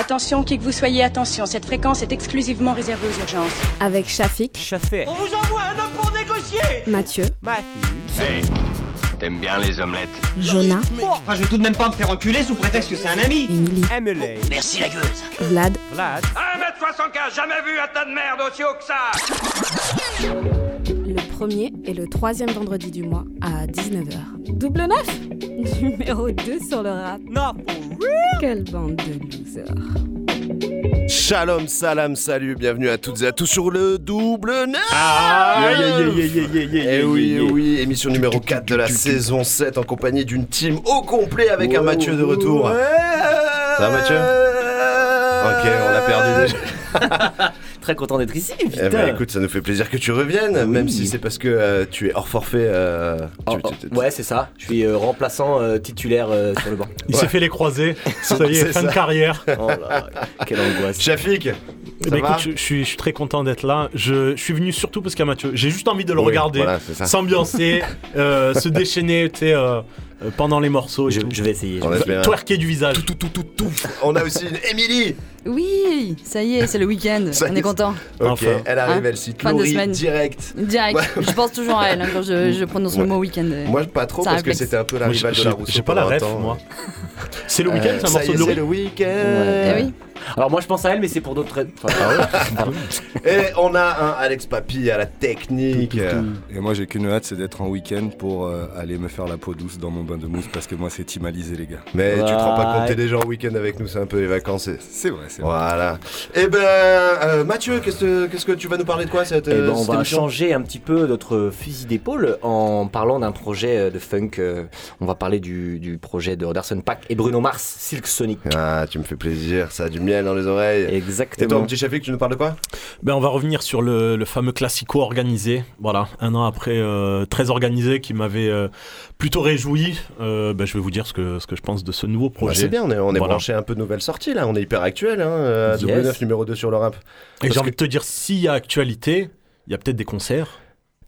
Attention, qui que vous soyez, attention, cette fréquence est exclusivement réservée aux urgences. Avec Shafik, Chafé. On vous envoie un homme pour négocier. Mathieu, Matthew. T'aimes bien les omelettes. Jonah, Enfin, je vais tout de même pas me faire enculer sous prétexte que c'est un ami. Emily, Emily. Merci la gueuse. Vlad, Vlad. 1m75, jamais vu un tas de merde aussi haut que ça premier et le troisième vendredi du mois à 19h. Double neuf Numéro 2 sur le rap. Not for real. Quelle bande de losers. Shalom, salam, salut, bienvenue à toutes et à tous sur le double neuf Ah, Eh oui, eh oui, émission numéro 4 de la saison 7 en compagnie d'une team au complet avec un Mathieu de retour. Ça va Mathieu? Ok, on l'a perdu déjà. Très content d'être ici, Eh ben écoute, ça nous fait plaisir que tu reviennes, Oui. même si c'est parce que euh, tu es hors forfait. euh, Oh, tu- oh, tu- tu- ouais, c'est ça. Je suis euh, remplaçant euh, titulaire euh, sur le banc. Il Ouais. s'est fait les croisés. Ça y est, C'est fin de carrière. Oh là, quelle angoisse. Shafik Eh ça ben, va écoute, je, je suis, je suis très content d'être là. Je, je suis venu surtout parce qu'il y a Mathieu. J'ai juste envie de le Oui, regarder, voilà, s'ambiancer, euh, se déchaîner, tu sais, euh, euh, pendant les morceaux. Je, vais essayer. On espère. Twerker du visage. Tout, tout, tout, tout. On a aussi une Émilie Oui, ça y est, c'est le week-end. Ça y On est. est content. Ok, Enfin. elle arrive, Hein elle cite Fin de Laurie semaine. direct. Direct. Ouais. Je pense toujours à elle hein, quand je, je prononce Ouais. le mot week-end. Moi, pas trop, un parce que réflexe. c'était un peu la Moi, rivale j'ai- de la Rousseau. J'ai pas la pendant un ref, temps. moi. C'est le week-end, Euh, c'est un ça morceau est, de c'est Laurie le week-end. Eh oui. Alors moi je pense à elle, mais c'est pour d'autres. Enfin, pardon. Et on a un Alex Papy à la technique. Et moi j'ai qu'une hâte, c'est d'être en week-end pour euh, aller me faire la peau douce dans mon bain de mousse parce que moi c'est timalisé les gars. Mais tu te rends pas compte, t'es déjà en week-end avec nous, c'est un peu les vacances. et- C'est vrai, c'est vrai. Voilà. Eh ben, euh, Mathieu, qu'est-ce que, qu'est-ce que tu vas nous parler de quoi cette, Eh ben, euh, on cette va émission? changer un petit peu notre fusil d'épaule en parlant d'un projet euh, de funk. euh, On va parler du, du projet de Anderson Pack et Bruno Mars, Silk Sonic. Ah, tu me fais plaisir, ça a du miel dans les oreilles. Et toi, Exactement. mon petit Shafik, tu nous parles de quoi? Ben, on va revenir sur le, le fameux classico organisé. Voilà, un an après, euh, très organisé, qui m'avait euh, plutôt réjoui. Euh, ben, je vais vous dire ce que, ce que je pense de ce nouveau Bah, projet. C'est bien, on est, on est Voilà. branché un peu de nouvelles sorties là, on est hyper actuel. Hein, euh, Yes. double neuf, numéro 2 sur le rap. Et j'ai envie de te dire, s'il y a actualité, il y a peut-être des concerts.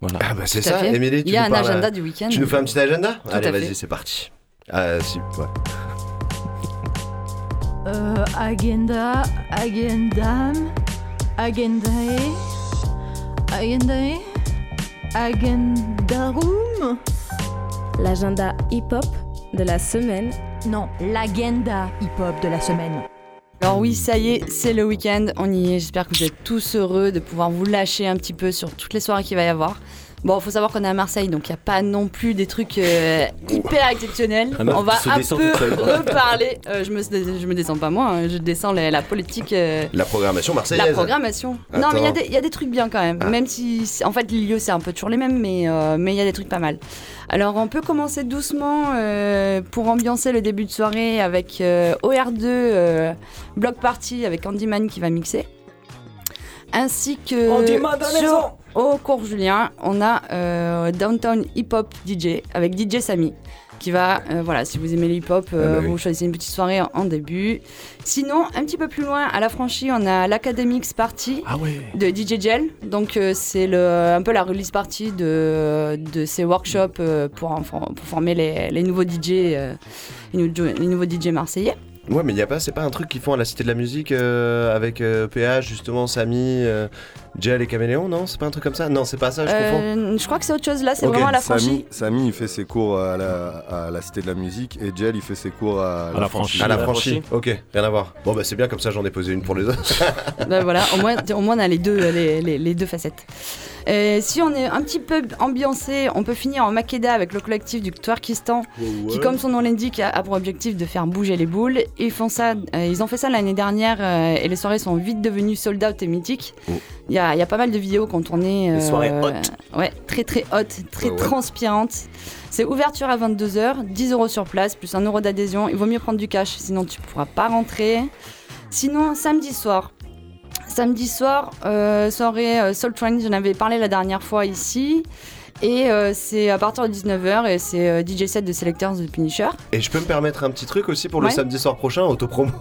Voilà. Ah bah c'est ça. Émilie, tu Il y a nous un parles, agenda du week-end. Tu nous fais un petit agenda? Tout Allez, vas-y, c'est parti. Ah, si, ouais. Euh, agenda, agendam, agendae, agendae, agendarum. L'agenda hip-hop de la semaine. Non, l'agenda hip-hop de la semaine. Alors oui, ça y est, c'est le week-end, on y est. J'espère que vous êtes tous heureux de pouvoir vous lâcher un petit peu sur toutes les soirées qu'il va y avoir. Bon, faut savoir qu'on est à Marseille, donc il n'y a pas non plus des trucs euh, hyper exceptionnels. Ah on va un peu reparler. Euh, je, me, je me descends pas moi, hein, je descends la, la politique. euh, La programmation marseillaise. La programmation. Non, mais il y a des- il y, a des trucs bien quand même. Ah. Même si, en fait, les lieux, c'est un peu toujours les mêmes, mais euh, mais il y a des trucs pas mal. Alors, on peut commencer doucement euh, pour ambiancer le début de soirée avec euh, OR2 euh, Block Party avec Candyman qui va mixer. Ainsi que Candyman dans la maison sur au cours Julien, on a euh, Downtown Hip Hop DJ avec DJ Samy qui va, euh, voilà, si vous aimez le hip-hop, euh, Ah bah oui. vous choisissez une petite soirée en, en début. Sinon, un petit peu plus loin, à la franchise, on a l'Academics Party Ah ouais. de DJ Gel. Donc c'est le, un peu la release party de, de ces workshops pour, former les, les nouveaux DJ, les, nou- les nouveaux DJ marseillais. Ouais, mais y a pas, c'est pas un truc qu'ils font à la Cité de la Musique euh, avec euh, PH, justement, Samy, euh, et Caméléon, non? C'est pas un truc comme ça? Non, c'est pas ça, je confonds. Euh, je crois que c'est autre chose là, c'est vraiment à la franchise. Samy, il fait ses cours à la, à la Cité de la Musique et Jel il fait ses cours à, À la franchise. À la la franchise. Ok, rien à voir. Bon, bah c'est bien, comme ça j'en ai posé une pour les autres. Ben voilà, au moins, au moins on a les deux, les, les- les deux facettes. Euh, si on est un petit peu ambiancé, on peut finir en Makeda avec le collectif du Twerkistan, qui, comme son nom l'indique, a, a pour objectif de faire bouger les boules. Ils, font ça, euh, ils ont fait ça l'année dernière euh, et les soirées sont vite devenues sold out et mythiques. Oh. Il y, a, il y a pas mal de vidéos qui ont tourné. Des soirées euh, hot. Ouais, très très hot, très Ouais, ouais. transpirantes. C'est ouverture à 22h, 10 euros sur place, plus 1 euro d'adhésion. Il vaut mieux prendre du cash, sinon tu pourras pas rentrer. Sinon, samedi soir, Samedi soir, euh, soirée euh, Soul Train, j'en avais parlé la dernière fois ici. Et euh, c'est à partir de 19h et c'est euh, DJ set de Selectors de Punisher. Et je peux me permettre un petit truc aussi pour le Ouais. samedi soir prochain, autopromo.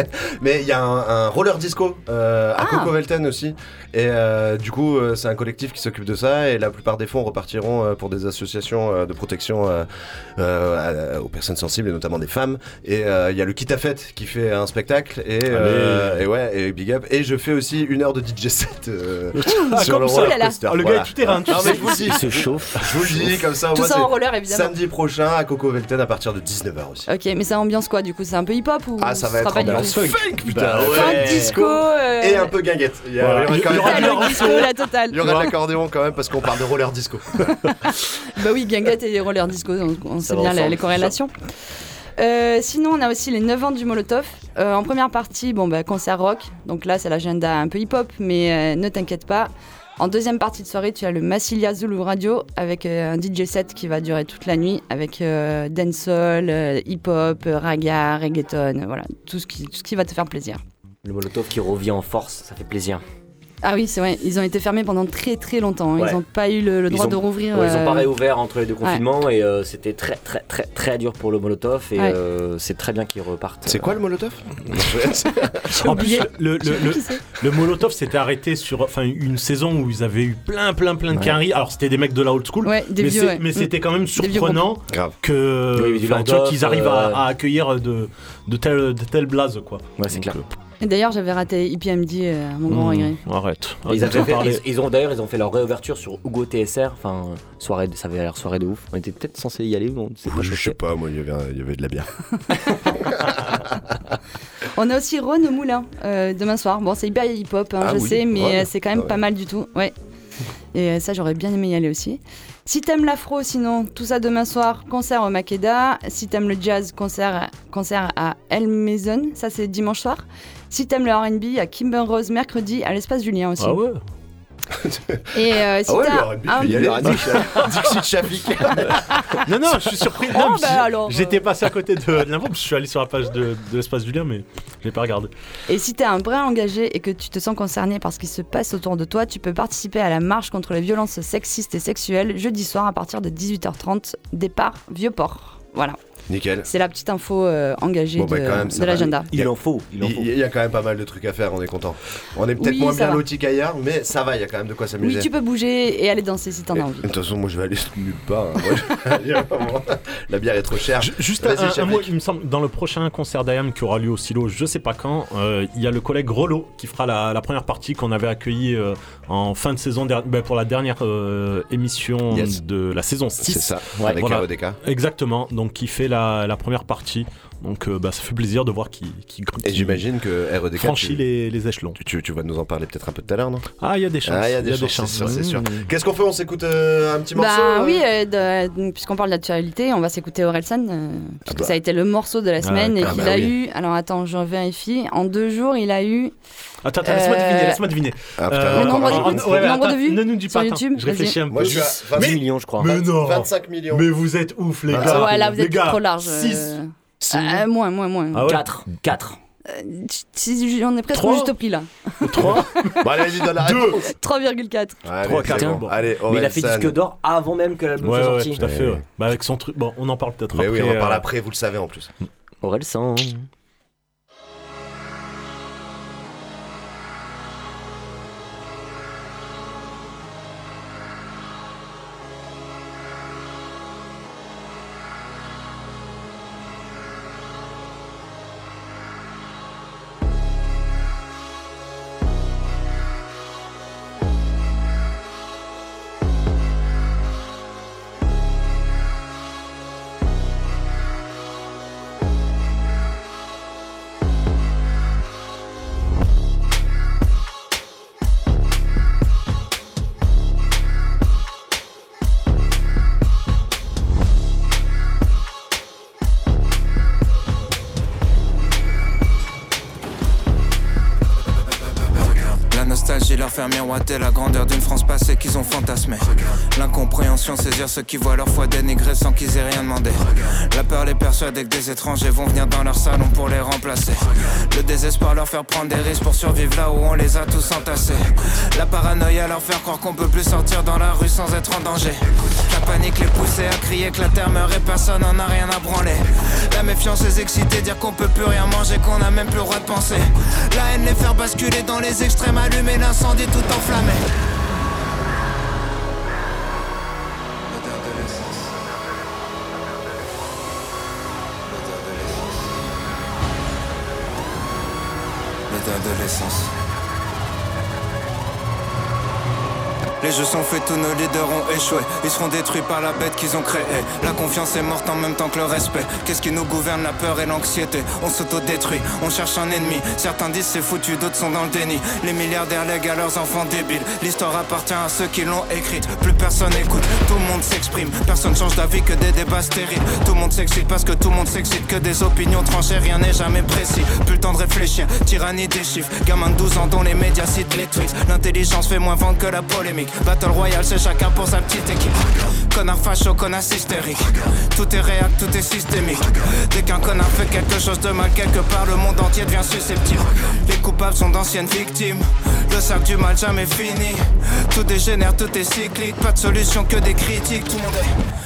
Mais il y a un, un roller disco euh, à Ah. Coco Velten aussi. Et euh, du coup, euh, c'est un collectif qui s'occupe de ça. Et la plupart des fonds repartiront euh, pour des associations euh, de protection euh, euh, aux personnes sensibles et notamment des femmes. Et euh, il y a le Kit à Fête qui fait un spectacle. Et, euh, et ouais, et big up. Et je fais aussi une heure de DJ set euh, Ah, sur le roller Oh coaster. Ah, le gars est tout terrain, mais je vous dis. Chauffe. Je vous le dis comme ça. Tout ça en roller, évidemment. Samedi prochain à Coco Velten à partir de 19h aussi. Ok, mais ça ambiance quoi du coup C'est un peu hip-hop ou Ah, ça va être ambiance funk, putain. Bah ouais. Funk, disco. euh, Et un peu guinguette. Il y, a- Voilà. il y aura la totale. il y aura de l'accordéon quand même parce qu'on parle de roller disco. Bah oui, Gangat et roller disco, on, on sait bien les, ensemble, les corrélations. Euh, sinon, on a aussi les 9 ans du Molotov. Euh, en première partie, bon, bah, concert rock. Donc là, c'est l'agenda un peu hip-hop, mais euh, ne t'inquiète pas. En deuxième partie de soirée, tu as le Massilia Zulu Radio avec euh, un DJ set qui va durer toute la nuit avec euh, dancehall, euh, hip-hop, raga, reggaeton, voilà, tout ce, qui, tout ce qui va te faire plaisir. Le Molotov qui revient en force, ça fait plaisir. Ah oui, c'est vrai, ils ont été fermés pendant très très longtemps. hein. Ouais. Ils n'ont pas eu le, droit ont- de rouvrir. Ouais, ils ont pas euh, réouvert entre les deux ouais. confinements et euh, c'était très très très très dur pour le Molotov et Ouais. euh, c'est très bien qu'ils repartent. C'est quoi le Molotov En plus, le, le, le, Molotov s'était arrêté sur enfin, une saison où ils avaient eu plein, plein, plein de Ouais. carry. Alors, c'était des mecs de la old school, Ouais, des mais vieux, Mm. c'était quand même surprenant que Oui, qu'ils arrivent à, euh, à accueillir de, de telles de telles blazes. Quoi. Ouais, c'est clair. Et d'ailleurs, j'avais raté IPMD, euh, à mon grand euh, regret. hmm, Arrête. Ils, Arrête avaient de fait- parler. ils- ils ont d'ailleurs ils ont fait leur réouverture sur Hugo TSR, enfin soirée, ça avait l'air soirée de ouf. On était peut-être censé y aller, mais on s'est pas Je sais chauffé. pas, moi il y avait, un- il y avait de la bière. On a aussi Ron au Moulin euh, demain soir. Bon, c'est hyper hip-hop, hein, Ah je oui, sais, mais Ron. euh, c'est quand même Ah ouais. pas mal du tout. Ouais. Et euh, ça, j'aurais bien aimé y aller aussi. Si t'aimes l'afro, sinon, tout ça demain soir, concert au Makeda. Si t'aimes le jazz, concert, concert à El Maison, ça c'est dimanche soir. Si t'aimes le RB, à Kimber Rose mercredi à l'espace Julien aussi. Ah ouais Et euh, si Ah ouais, t'as le R&B, un- y aller. Dixit Shafik. Non, non, je suis surpris. Oh, bah J'étais passé à côté de, de l'info, je suis allé sur la page de, de l'espace du lien, mais je l'ai pas regardé. Et si t'es un brin engagé et que tu te sens concerné par ce qui se passe autour de toi, tu peux participer à la marche contre les violences sexistes et sexuelles jeudi soir à partir de 18h30, départ Vieux-Port. Voilà, Nickel. c'est la petite info euh, engagée Bon, bah, de, l'agenda. Il en faut, il en faut. Il y a quand même pas mal de trucs à faire, on est content. On est peut-être Oui, moins bien lotis qu'ailleurs, mais ça va, il y a quand même de quoi s'amuser. Oui, tu peux bouger et aller danser si t'en as envie. De toute façon, moi je vais aller nulle part. hein. La bière est trop chère. Ju- Juste un, un mot, il me semble, dans le prochain concert d'IAM qui aura lieu au silo, je sais pas quand, euh, il y a le collègue Rollo qui fera la, la première partie qu'on avait accueillie euh, en fin de saison ben, pour la dernière euh, émission Yes. de la saison 6. C'est ça, Ouais, avec voilà. Exactement, donc qui fait la, la première partie. Donc euh, bah, ça fait plaisir de voir qu'il qui, Et j'imagine que REDK. franchit tu- les, les échelons. Tu, tu- tu vas nous en parler peut-être un peu tout à l'heure, non? Ah, il y a des chances. Ah, il y a des chances, c'est sûr, c'est sûr. Mmh. Qu'est-ce qu'on fait? On s'écoute euh, un petit morceau Bah oui, euh, de- puisqu'on parle d'actualité, on va s'écouter Orelsan, euh, parce que bah. ça a été le morceau de la semaine et ah qu'il bah a oui. eu, alors attends, je vérifie, en deux jours, il a eu Attends, attends, laisse-moi deviner, laisse-moi deviner. Ah, Euh, Le nombre en- en- d'écoutes, ouais, le nombre attends, de vues Ne nous dis sur pas, attends, YouTube, je réfléchis un peu. Moi je suis à 20 Mais- millions, je crois. Mais non 25 millions. Mais vous êtes ouf, les Ah, gars Ouais, là vous Les êtes gars, trop large. six. Euh, moins, moins, moins. Ah ouais 4, 4. Euh, si- on est presque Trois. au juste prix là. 3 Bon, allez, donne la Deux. réponse. 3,4. Allez, Trois, c'est quatre. bon. Allez, Mais il a fait Orelsan. disque d'or avant même que l'album Ouais, soit ouais, sorti. tout à fait. Ouais. ouais. Bah, avec son truc, bon, on en parle peut-être Mais après. oui, on en parle euh, après, vous le savez en plus. Aurel faire miroiter la grandeur d'une France passée qu'ils ont fantasmée. L'incompréhension saisir ceux qui voient leur foi dénigrée sans qu'ils aient rien demandé. La peur les persuade que des étrangers vont venir dans leur salon pour les remplacer. Le désespoir leur faire prendre des risques pour survivre là où on les a tous entassés. La paranoïa leur faire croire qu'on peut plus sortir dans la rue sans être en danger. Panique les pousser à crier que la terre meurt personne n'en a rien à branler. La méfiance les exciter, dire qu'on peut plus rien manger, qu'on a même plus le droit de penser. La haine les faire basculer dans les extrêmes, allumer l'incendie tout enflammé. L'essence. Les jeux sont faits, tous nos leaders ont échoué. Ils seront détruits par la bête qu'ils ont créée. La confiance est morte en même temps que le respect. Qu'est-ce qui nous gouverne La peur et l'anxiété? On s'autodétruit, on cherche un ennemi. Certains disent c'est foutu, d'autres sont dans le déni. Les milliardaires lèguent à leurs enfants débiles. L'histoire appartient à ceux qui l'ont écrite. Plus personne écoute, tout le monde s'exprime. Personne change d'avis que des débats stériles. Tout le monde s'excite parce que tout le monde s'excite. Que des opinions tranchées, rien n'est jamais précis. Plus le temps de réfléchir, tyrannie des chiffres. Gamin de 12 ans dont les médias citent les tweets. L'intelligence fait moins vendre que la polémique. Battle Royale, c'est chacun pour sa petite équipe. Connard facho, connard hystérique. Tout est réel, tout est systémique. Dès qu'un connard fait quelque chose de mal, quelque part, le monde entier devient susceptible. Les coupables sont d'anciennes victimes. Le sac du mal jamais fini. Tout dégénère, tout est cyclique. Pas de solution que des critiques. Tout le monde est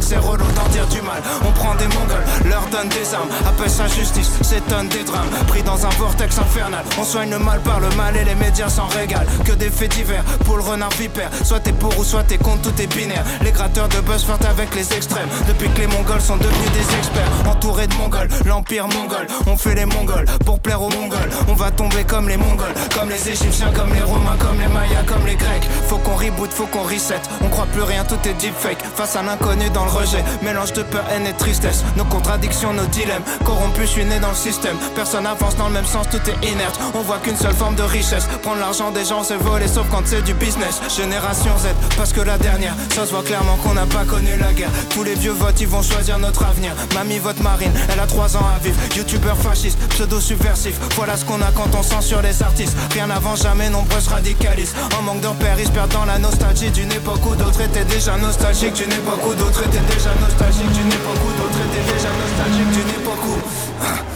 c'est relou d'en dire du mal. On prend des mongols, leur donne des armes. Appelle ça justice, s'étonne des drames. Pris dans un vortex infernal. On soigne le mal par le mal et les médias s'en régalent. Que des faits divers pour le renard vipère. Soit t'es pour ou soit t'es contre, tout est binaire. Les gratteurs de buzz flirtent avec les extrêmes. Depuis que les mongols sont devenus des experts. Entourés de mongols, l'empire mongol. On fait les mongols pour plaire aux mongols. On va tomber comme les mongols, comme les égyptiens, comme les romains, comme les mayas, comme les grecs. Faut qu'on reboot, faut qu'on reset. On croit plus rien, tout est deepfake. Face à l'inconnu dans le rejet. Mélange de peur, haine et tristesse. Nos contradictions, nos dilemmes. Corrompus, je suis né dans le système. Personne avance dans le même sens, tout est inerte. On voit qu'une seule forme de richesse. Prendre l'argent des gens, c'est voler, sauf quand c'est du business. Génération Z, parce que la dernière, ça se voit clairement qu'on n'a pas connu la guerre. Tous les vieux votes, ils vont choisir notre avenir. Mamie vote marine, elle a 3 ans à vivre. Youtubeur fasciste, pseudo subversif. Voilà ce qu'on a quand on censure les artistes. Rien avant jamais, nombreuses radicalistes. En manque de repères, ils se perdent la nostalgie d'une époque où d'autres étaient déjà nostalgiques. D'une époque où d'autres étaient déjà nostalgiques. D'une époque où d'autres où.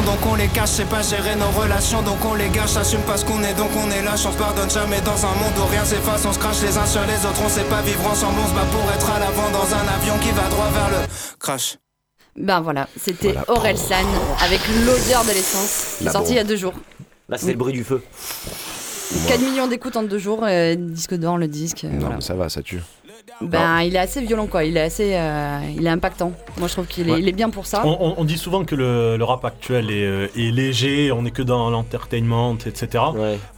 donc on les cache. C'est pas gérer nos relations, donc on les gâche. Assume pas ce qu'on est, donc on est lâche. On se pardonne jamais dans un monde où rien s'efface. On se crache les uns sur les autres, on sait pas vivre ensemble. On se bat pour être à l'avant dans un avion qui va droit vers le crash. Ben voilà, c'était Voilà. Aurel San avec l'odeur de l'essence. qui est sorti bon. il y a deux jours. Là, c'est le bruit du feu. 4 millions d'écoutes en deux jours, euh, disque d'or le disque. euh, Non, voilà. mais ça va, ça tue. Ben, il est assez violent quoi, il est assez, euh, il est impactant. Moi je trouve qu'il est, Ouais. il est bien pour ça. On, on- on dit souvent que le, le rap actuel est, euh, est léger, on est que dans l'entertainment, etc.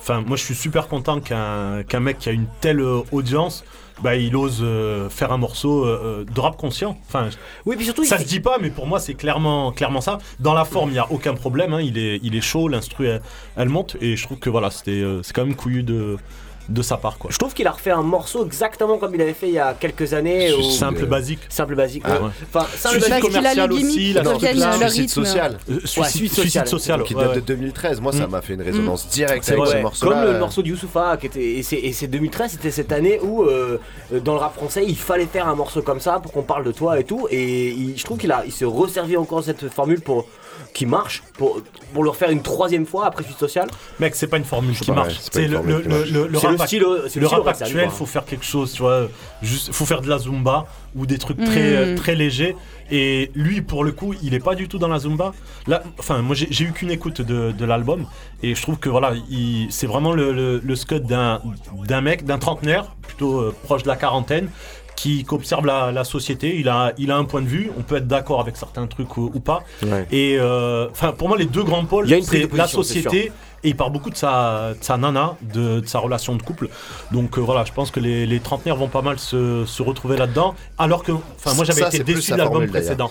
Enfin, moi je suis super content qu'un mec qui a une telle euh, audience, bah, il ose euh, faire un morceau euh, de rap conscient. Enfin, oui, puis surtout, ça il se dit pas, mais pour moi c'est clairement, clairement ça. Dans la forme, il y a aucun problème. hein, il est, il est chaud, l'instru elle, elle monte, et je trouve que voilà, c'était, euh, c'est quand même couillu de de sa part. Quoi. Je trouve qu'il a refait un morceau exactement comme il avait fait il y a quelques années. Simple, basique. Simple basique. Ah, ouais. Enfin, simple Suicide basique. commercial aussi, la de suicide suicide social. Euh, Ouais, suicide, suicide suicide social. Qui date ouais. de 2013. Moi, ça Mm. m'a fait une résonance directe C'est avec vrai, ce morceau. Comme le morceau de Youssoufa, qui était, et c'est et c'est 2013, c'était cette année où euh, dans le rap français, il fallait faire un morceau comme ça pour qu'on parle de toi et tout. Et il- je trouve qu'il a, il s'est resservi encore cette formule pour qui marche pour pour le refaire une troisième fois après Suite Sociale. Mec, c'est pas une formule qui marche. c'est le, le, le, le, rap, style, le rap actuel, faut faire quelque chose, tu vois. Juste, faut faire de la zumba ou des trucs très, Mm. très légers. Et lui, pour le coup, il est pas du tout dans la zumba. Là, enfin, moi, j'ai eu qu'une écoute de, de l'album et je trouve que voilà, il- c'est vraiment le, le, le scud d'un d'un mec, d'un trentenaire, plutôt euh, proche de la quarantaine. Qui, qui observe la, la société, il a, il a un point de vue, on peut être d'accord avec certains trucs ou, ou pas. Ouais. Et euh, enfin, pour moi, les deux grands pôles, c'est la société et il parle beaucoup de sa, de sa nana, de, de sa relation de couple. Donc euh, voilà, je pense que les, les trentenaires vont pas mal se, se retrouver là-dedans. Alors que, enfin, moi j'avais été déçu de l'album précédent.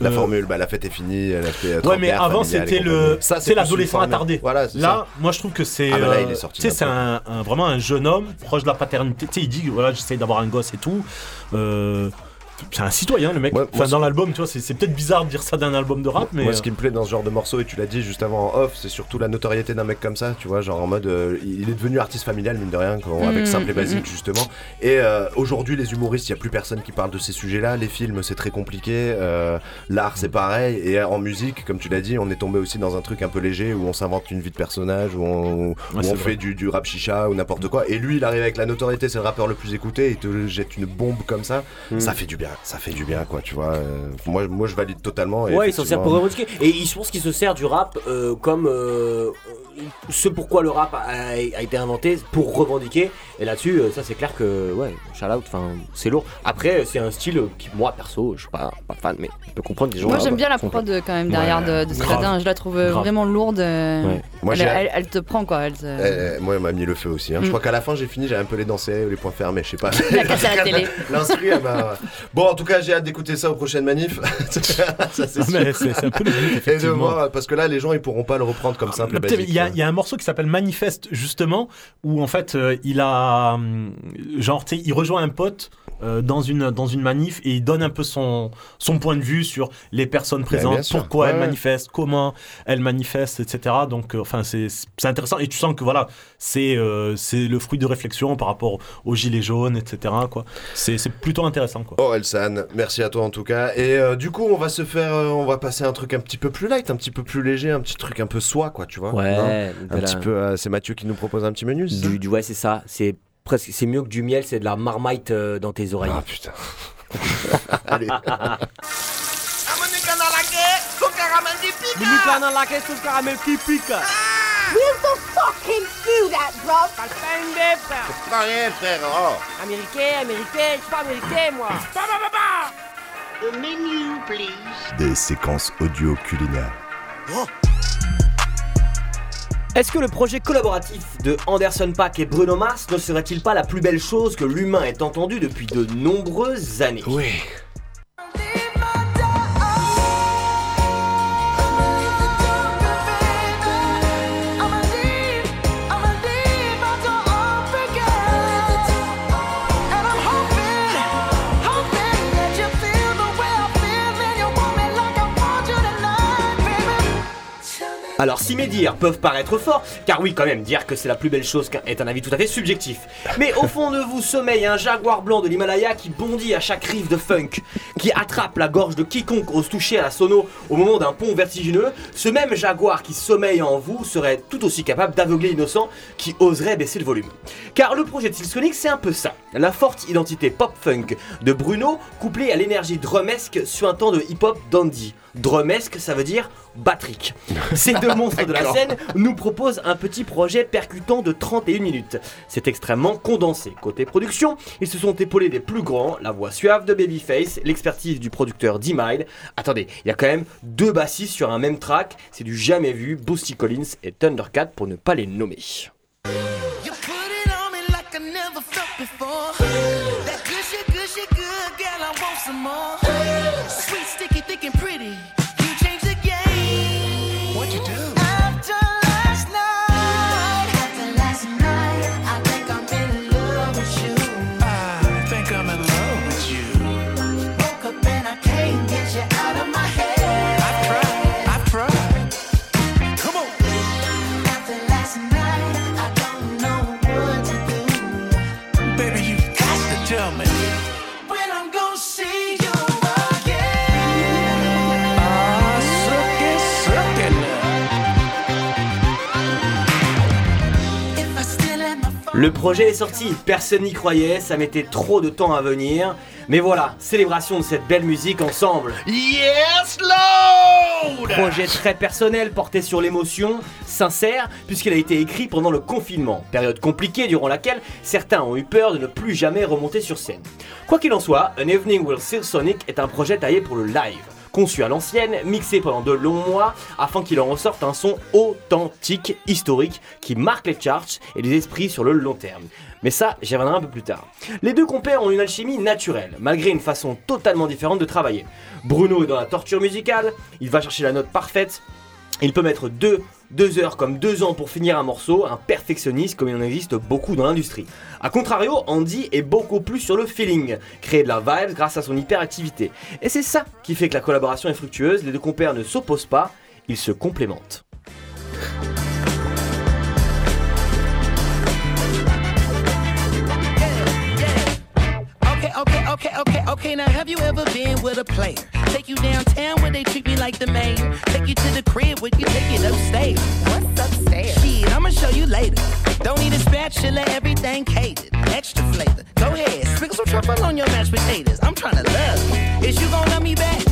La Euh, formule, bah, la fête est finie, elle a fait. euh, Ouais, mais avant c'était le, c'est l'adolescent attardé. Voilà, Là, ça. moi je trouve que c'est, Ah, mais là, il est sorti tu sais, c'est un, un- vraiment un jeune homme proche de la paternité. Tu sais, il dit voilà, j'essaye d'avoir un gosse et tout. Euh, c'est un citoyen le mec. Ouais, enfin, moi, dans l'album, tu vois, c'est, c'est peut-être bizarre de dire ça d'un album de rap, mais Moi, euh, ce qui me plaît dans ce genre de morceau, et tu l'as dit juste avant en off, c'est surtout la notoriété d'un mec comme ça, tu vois, genre en mode, euh, il est devenu artiste familial, mine de rien, quand- avec Mm, Simple et mm, Basique, mm. justement. Et euh, aujourd'hui, les humoristes, il n'y a plus personne qui parle de ces sujets-là. Les films, c'est très compliqué. euh, L'art, c'est pareil. Et en musique, comme tu l'as dit, on est tombé aussi dans un truc un peu léger où on s'invente une vie de personnage, où on, où fait du, du rap chicha ou n'importe quoi. Et lui, il arrive avec la notoriété, c'est le rappeur le plus écouté, il te jette une bombe comme ça. Mm. Ça fait du bien, ça fait du bien, quoi, tu vois. euh, moi, moi, je valide totalement. et Ouais, il s'en sert pour revendiquer. Et je pense qu'il se sert du rap euh, comme euh, ce pourquoi le rap a, a été inventé pour revendiquer. Et là-dessus, euh, ça c'est clair que, ouais, shout out, enfin, c'est lourd. Après, c'est un style qui, moi perso, je suis pas, pas fan, mais je peux comprendre des gens. Moi ah, j'aime bien la prod quand même derrière Ouais, de, de grave. Scradin. Je la trouve Grave. vraiment lourde. Ouais. Moi, elle, j'ai- elle- elle te prend quoi. Elle te- Euh, moi, elle m'a mis le feu aussi. hein. Je Mm. crois qu'à la fin, j'ai fini, j'avais un peu les ou les poings fermés, je sais pas. La casse à la télé. L'instru, elle m'a- Bon, en tout cas, j'ai hâte d'écouter ça aux prochaines manifs. ça, c'est Ah, c'est- un peu le but, Et de voir, parce que là, les gens, ils pourront pas le reprendre comme simple et Putain, basique. Il y, a, il y a un morceau qui s'appelle Manifeste justement où en fait euh, il a hum, genre tu sais il rejoint un pote euh, dans une dans une manif et il donne un peu son son point de vue sur les personnes bien présentes, pourquoi Ouais, elles ouais. manifestent, comment elles manifestent, etc. Donc euh, enfin c'est c'est intéressant et tu sens que voilà c'est euh, c'est le fruit de réflexion par rapport aux gilets jaunes, etc. Quoi. C'est c'est plutôt intéressant quoi. Oh Elsan, merci à toi en tout cas. Et euh, du coup, on va se faire, euh, on va passer à un truc un petit peu plus light, un petit peu plus léger, un petit truc un peu soi, quoi, tu vois. Ouais, non de un la- petit peu. euh, c'est Mathieu qui nous propose un petit menu. Du, du- ouais, c'est ça. C'est presque, c'est mieux que du miel, c'est de la marmite euh, dans tes oreilles. Ah putain. Allez. Will the fucking do that, bro? Rien, frère. Oh. Américain, américain, je suis pas américain moi. The menu, please. Des séquences audio culinaires. Est-ce que le projet collaboratif de Anderson Paak et Bruno Mars ne serait-il pas la plus belle chose que l'humain ait entendue depuis de nombreuses années? Oui. Alors si mes dires peuvent paraître forts, car oui quand même, dire que c'est la plus belle chose est un avis tout à fait subjectif. Mais au fond de vous sommeille un jaguar blanc de l'Himalaya qui bondit à chaque rive de funk, qui attrape la gorge de quiconque ose toucher à la sono au moment d'un pont vertigineux. Ce même jaguar qui sommeille en vous serait tout aussi capable d'aveugler l'innocent qui oserait baisser le volume. Car le projet de Silsonic c'est un peu ça. La forte identité pop-funk de Bruno couplée à l'énergie drumesque sur un temps de hip-hop dandy. Drumesque ça veut dire battrique. Ces deux monstres de la scène nous proposent un petit projet percutant de 31 minutes. C'est extrêmement condensé. Côté production, ils se sont épaulés des plus grands, la voix suave de Babyface, l'expertise du producteur D-Mile. Attendez, il y a quand même deux bassistes sur un même track, c'est du jamais vu, Boosty Collins et Thundercat pour ne pas les nommer. Le projet est sorti, personne n'y croyait, ça mettait trop de temps à venir. Mais voilà, célébration de cette belle musique ensemble. Yes, Lord Projet très personnel porté sur l'émotion, sincère, puisqu'il a été écrit pendant le confinement, période compliquée durant laquelle certains ont eu peur de ne plus jamais remonter sur scène. Quoi qu'il en soit, An Evening with Sir Sonic est un projet taillé pour le live. Conçu à l'ancienne, mixé pendant de longs mois, afin qu'il en ressorte un son authentique, historique, qui marque les charts et les esprits sur le long terme. Mais ça, j'y reviendrai un peu plus tard. Les deux compères ont une alchimie naturelle, malgré une façon totalement différente de travailler. Bruno est dans la torture musicale, il va chercher la note parfaite, il peut mettre deux, deux heures comme deux ans pour finir un morceau, un perfectionniste comme il en existe beaucoup dans l'industrie. A contrario, Andy est beaucoup plus sur le feeling, créer de la vibe grâce à son hyperactivité. Et c'est ça qui fait que la collaboration est fructueuse, les deux compères ne s'opposent pas, ils se complémentent. Okay, okay, okay, okay. Now, have you ever been with a player? Take you downtown where they treat me like the mayor. Take you to the crib where you take it upstairs. What's upstairs? Shit, I'ma show you later. Don't need a spatula, everything catered. Extra flavor. Go ahead, sprinkle some truffle on your mashed potatoes. I'm tryna love you. Is you gonna love me back?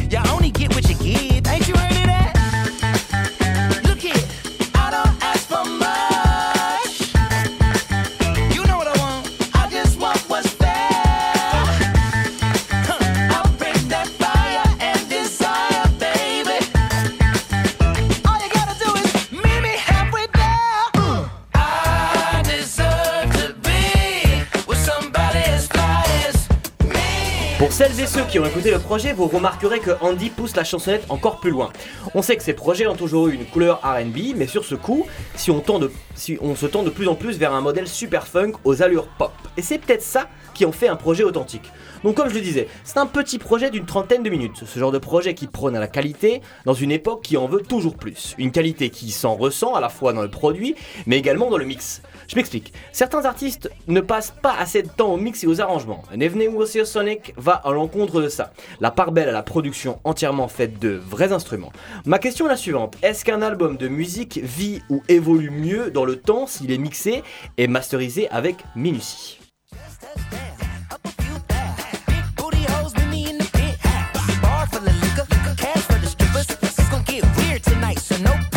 Celles et ceux qui ont écouté le projet, vous remarquerez que Andy pousse la chansonnette encore plus loin. On sait que ces projets ont toujours eu une couleur RB, mais sur ce coup, si on, se tend de plus en plus vers un modèle super funk aux allures pop. Et c'est peut-être ça qui en fait un projet authentique. Donc comme je le disais, c'est un petit projet d'une trentaine de minutes, ce genre de projet qui prône à la qualité dans une époque qui en veut toujours plus. Une qualité qui s'en ressent à la fois dans le produit, mais également dans le mix. Je m'explique. Certains artistes ne passent pas assez de temps au mix et aux arrangements. An Evening Sonic va à l'encontre de ça. La part belle à la production entièrement faite de vrais instruments. Ma question est la suivante. Est-ce qu'un album de musique vit ou évolue mieux dans le temps s'il est mixé et masterisé avec minutie? nope.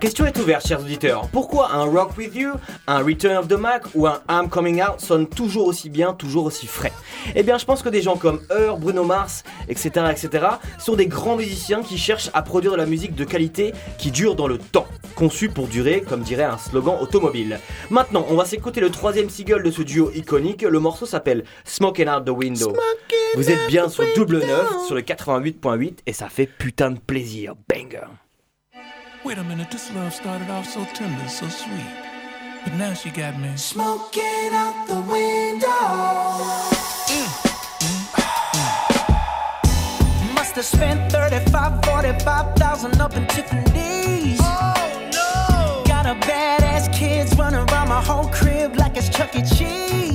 Question est ouverte, chers auditeurs. Pourquoi un Rock With You, un Return of the Mac ou un I'm Coming Out sonnent toujours aussi bien, toujours aussi frais? Eh bien, je pense que des gens comme Heur, Bruno Mars, etc., etc., sont des grands musiciens qui cherchent à produire de la musique de qualité qui dure dans le temps, conçue pour durer, comme dirait un slogan automobile. Maintenant, on va s'écouter le troisième single de ce duo iconique. Le morceau s'appelle Smoking Out the Window. Vous êtes bien sur double 9 sur le 88.8 et ça fait putain de plaisir. Banger. Wait a minute, this love started off so tender, so sweet. But now she got me. Smoking out the window. Mm-hmm. Must have spent 35, 45,000 up in Tiffany's. Oh no! Got a badass kids running around my whole crib like it's Chuck E. Cheese.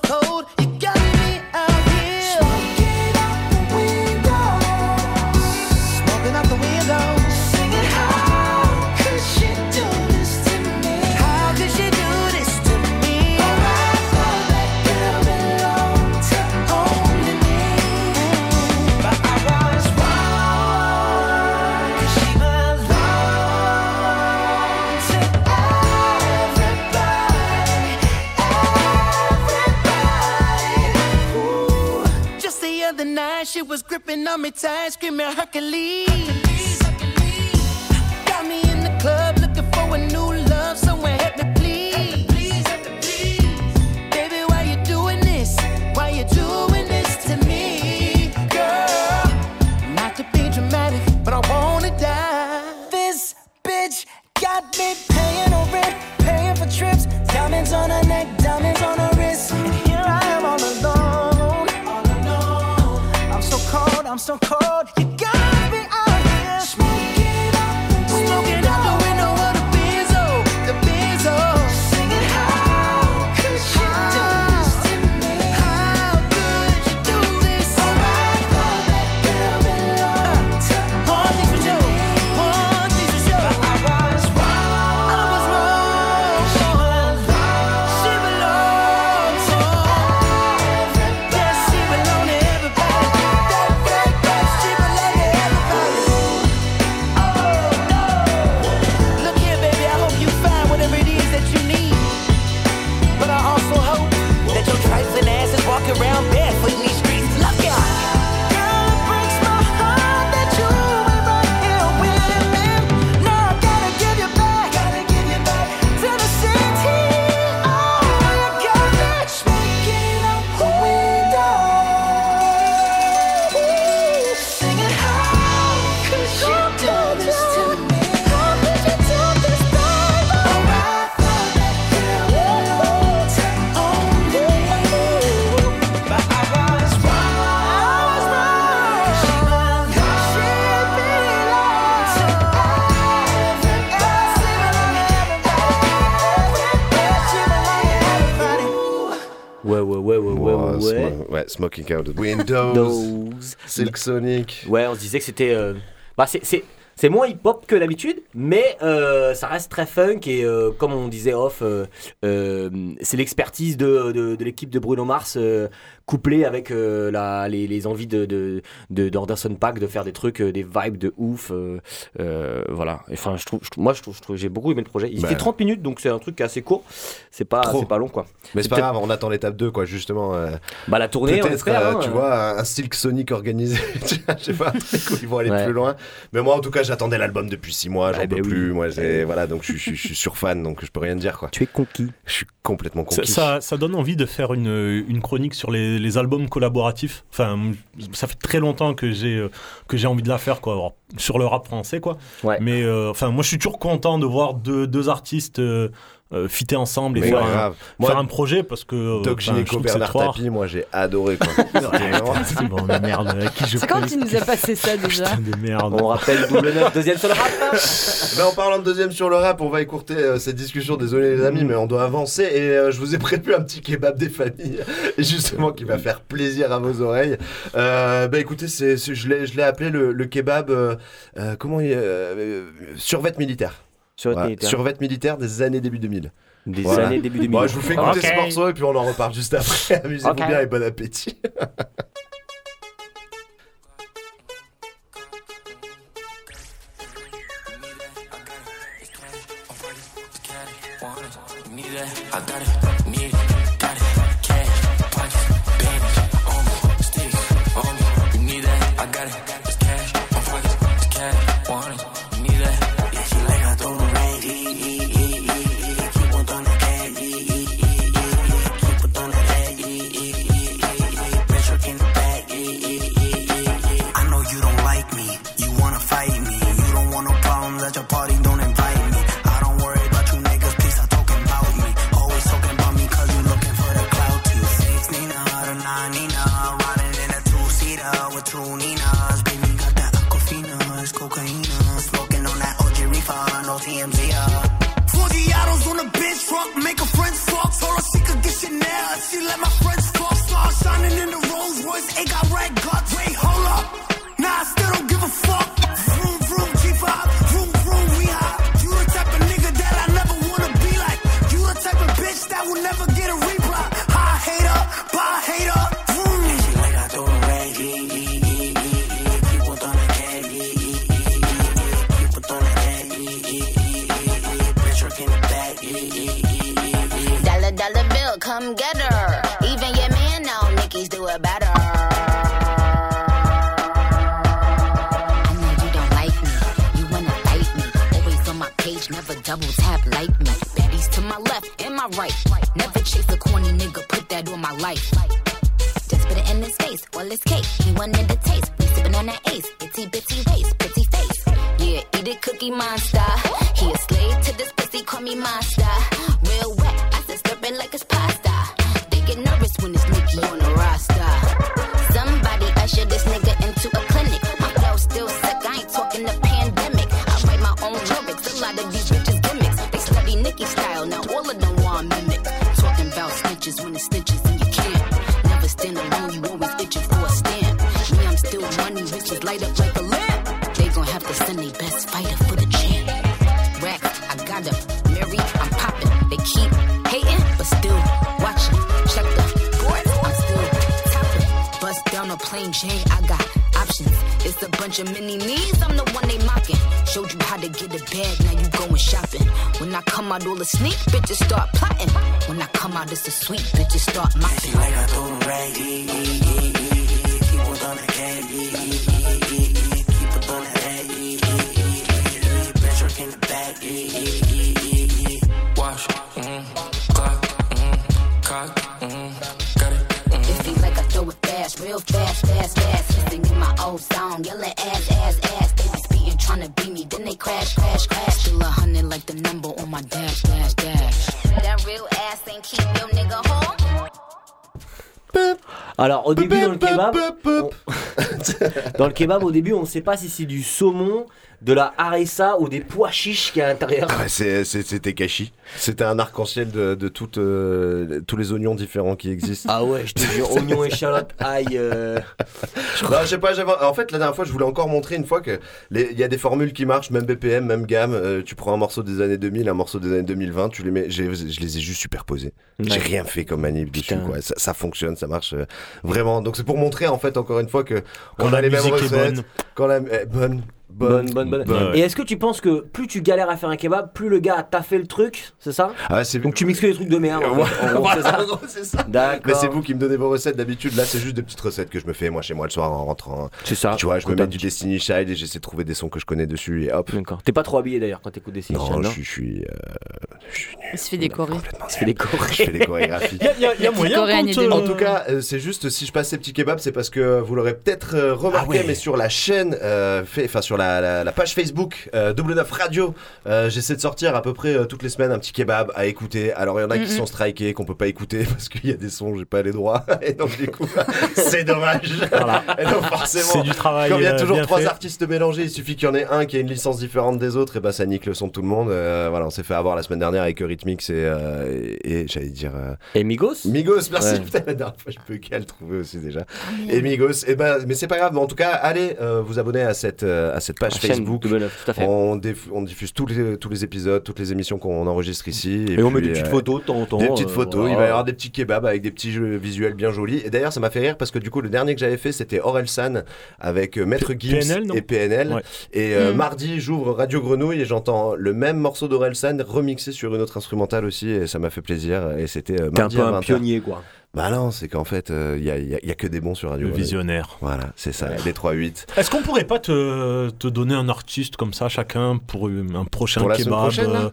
Cold. You got me gripping on me tight, screaming Hercules. so cold. Out Windows. Windows. Silk Sonic. Ouais, on se disait que c'était. euh, Bah, c'est- c'est. C'est moins hip-hop que d'habitude, mais euh, ça reste très funk et euh, comme on disait off, euh, euh, c'est l'expertise de, de, de l'équipe de Bruno Mars euh, couplée avec euh, la, les, les envies de, de, de- d'Anderson Paak de faire des trucs, euh, des vibes de ouf. euh, euh, voilà. Enfin, je trouve, je moi, je trouve, je trouve- j'ai beaucoup aimé le projet. Il Bah. fait 30 minutes, donc c'est un truc assez court. C'est pas, Trop. c'est pas long, quoi. Mais c'est pas grave, on attend l'étape 2, quoi, justement. euh, Bah, la tournée, on Peut-être, espère, euh, hein, tu euh. vois, un, Silk Sonic organisé. Je sais pas, un truc où ils vont aller Ouais. plus loin. Mais moi, en tout cas, j'attendais l'album depuis 6 mois, j'en Ah, peux bah oui. plus. Moi, j'ai- voilà, donc je, suis- sur fan, donc je peux rien dire, quoi. Tu es conquis. Je suis complètement Ça, conquis. ça, ça donne envie de faire une, une chronique sur les, les albums collaboratifs. Enfin, ça fait très longtemps que j'ai euh, que j'ai envie de la faire, quoi. Sur le rap français, quoi. Mais euh, enfin, moi, je suis toujours content de voir deux, deux artistes euh, fitter ensemble et Mais faire, ouais, un, grave. Moi, faire un projet parce que. euh, Doc c'est Bernard. Tapie, moi, j'ai adoré, C'est bon, de merde. avec qui je C'est quand tu nous as passé ça déjà Putain de merde. On rappelle double neuf, deuxième sur le rap. Ben, en parlant de deuxième sur le rap, on va écourter euh, cette discussion. Désolé les amis, mais on doit avancer. Et euh, je vous ai prévu un petit kebab des familles, et justement qui va faire plaisir à vos oreilles. Euh, bah écoutez, c'est, c'est- je l'ai, je l'ai appelé le, le kebab. comment il, euh, euh, survêt militaire. Voilà, militaire. survêt militaire des années début 2000. Des Voilà. années début 2000. Bon, je vous fais écouter Ok. ce morceau et puis on en reparle juste après. Amusez-vous bien et bon appétit. double tap like me. Baddies to my left and my right. Never chase a corny nigga, put that on my life. Just put it in his face, all his cake. He wanted the taste. We sipping on that ace. Itty bitty waist, pretty face. Yeah, eat it, cookie monster. He a slave to this pussy, call me monster. Real wet, I said stir like it's pasta. Plain Jane, I got options. It's a bunch of mini me's, I'm the one they mocking. Showed you how to get a bag, now you going shopping. When I come out, all the sneak bitches start plotting. When I come out, it's a sweet bitches start mopping. like I throw them yeah, yeah, yeah, yeah, yeah. Keep on throwing the yeah, yeah, yeah, yeah, yeah. Keep on throwing the yeah, yeah, yeah, yeah, yeah. Bitch, work in the back, yeah, yeah, yeah, Alors au début dans le kebab, on- dans le kebab au début on sait pas si c'est du saumon, de la harissa ou des pois chiches qui est à l'intérieur. Ah, C'était Kashi. C'était un arc-en-ciel de, de toutes, euh, tous les oignons différents qui existent. Ah ouais, je te jure, oignon, échalote, ail. euh, Non, je sais pas, en fait, la dernière fois, je voulais encore montrer une fois que il y a des formules qui marchent, même BPM, même gamme. Euh, tu prends un morceau des années 2000, un morceau des années 2020, tu les mets, je les ai juste superposés. J'ai rien fait comme manip dessus, quoi. Ça, ça fonctionne, ça marche vraiment. Donc c'est pour montrer, en fait, encore une fois que Quand on a les mêmes recettes. bonne. Quand la eh, bonne, Bonne, bonne, bonne. bonne. Et est-ce que tu penses que plus tu galères à faire un kebab, plus le gars a taffé le truc, c'est ça Ah, c'est Donc tu mixes que les trucs de merde. en fait. En gros, c'est ça. D'accord. Mais c'est vous qui me donnez vos recettes d'habitude. Là, c'est juste des petites recettes que je me fais moi chez moi le soir en rentrant. C'est ça. Tu vois, je me mets du Destiny Child et j'essaie de trouver des sons que je connais dessus et hop. D'accord. T'es pas trop habillé d'ailleurs quand t'écoutes des signes. Non, je suis, je suis, euh, je suis Il se fait décorer. Tu fais des je fais des chorégraphies. Il y a, il y a- il y a moyen euh, En tout cas, euh, c'est juste si je passe ces petits kebabs, c'est parce que vous l'aurez peut-être remarqué, Ah mais sur la chaîne, fait, enfin sur la, la- la page Facebook euh, Double 9 Radio, euh, j'essaie de sortir à peu près euh, toutes les semaines un petit kebab à écouter. Alors il y en a qui sont strikés, qu'on peut pas écouter parce qu'il y a des sons, j'ai pas les droits, et donc du coup, c'est dommage. Voilà. Et donc forcément, C'est du travail, Comme il y a toujours trois fait. artistes mélangés, il suffit qu'il y en ait un qui ait une licence différente des autres, et bah ça nique le son de tout le monde. Euh, voilà, on s'est fait avoir la semaine dernière avec Eurythmics et, euh, et, et j'allais dire. euh, Et Migos Migos, merci. Ouais. Putain, la dernière fois, je peux qu'à le trouver aussi déjà. et Migos, et ben, mais c'est pas grave. Mais en tout cas, allez euh, vous abonner à cette euh, à cette page La chaîne Facebook. Double Neuf, tout à fait. On, diff- on diffuse tous les tous les épisodes, toutes les émissions qu'on enregistre ici. Et on met des petites euh, photos de temps en temps. Des petites euh, photos. voilà. Il va y avoir des petits kebabs avec des petits jeux visuels bien jolis. Et d'ailleurs, ça m'a fait rire parce que du coup, le dernier que j'avais fait, c'était Orelsan avec euh, Maître Gims PNL, et PNL. Ouais. Et euh, Mm. mardi, j'ouvre Radio Grenouille et j'entends le même morceau d'Orelsan remixé sur une autre instrumentale aussi. Et ça m'a fait plaisir. Et c'était euh, T'es un peu un 20h. pionnier quoi. Bah non, c'est qu'en fait, il y, a, y a- y a que des bons sur Radio Le visionnaire. Voilà, c'est ça, les 3-8. Est-ce qu'on pourrait pas te, te donner un artiste comme ça, chacun, pour un prochain Pour la kebab prochaine, euh,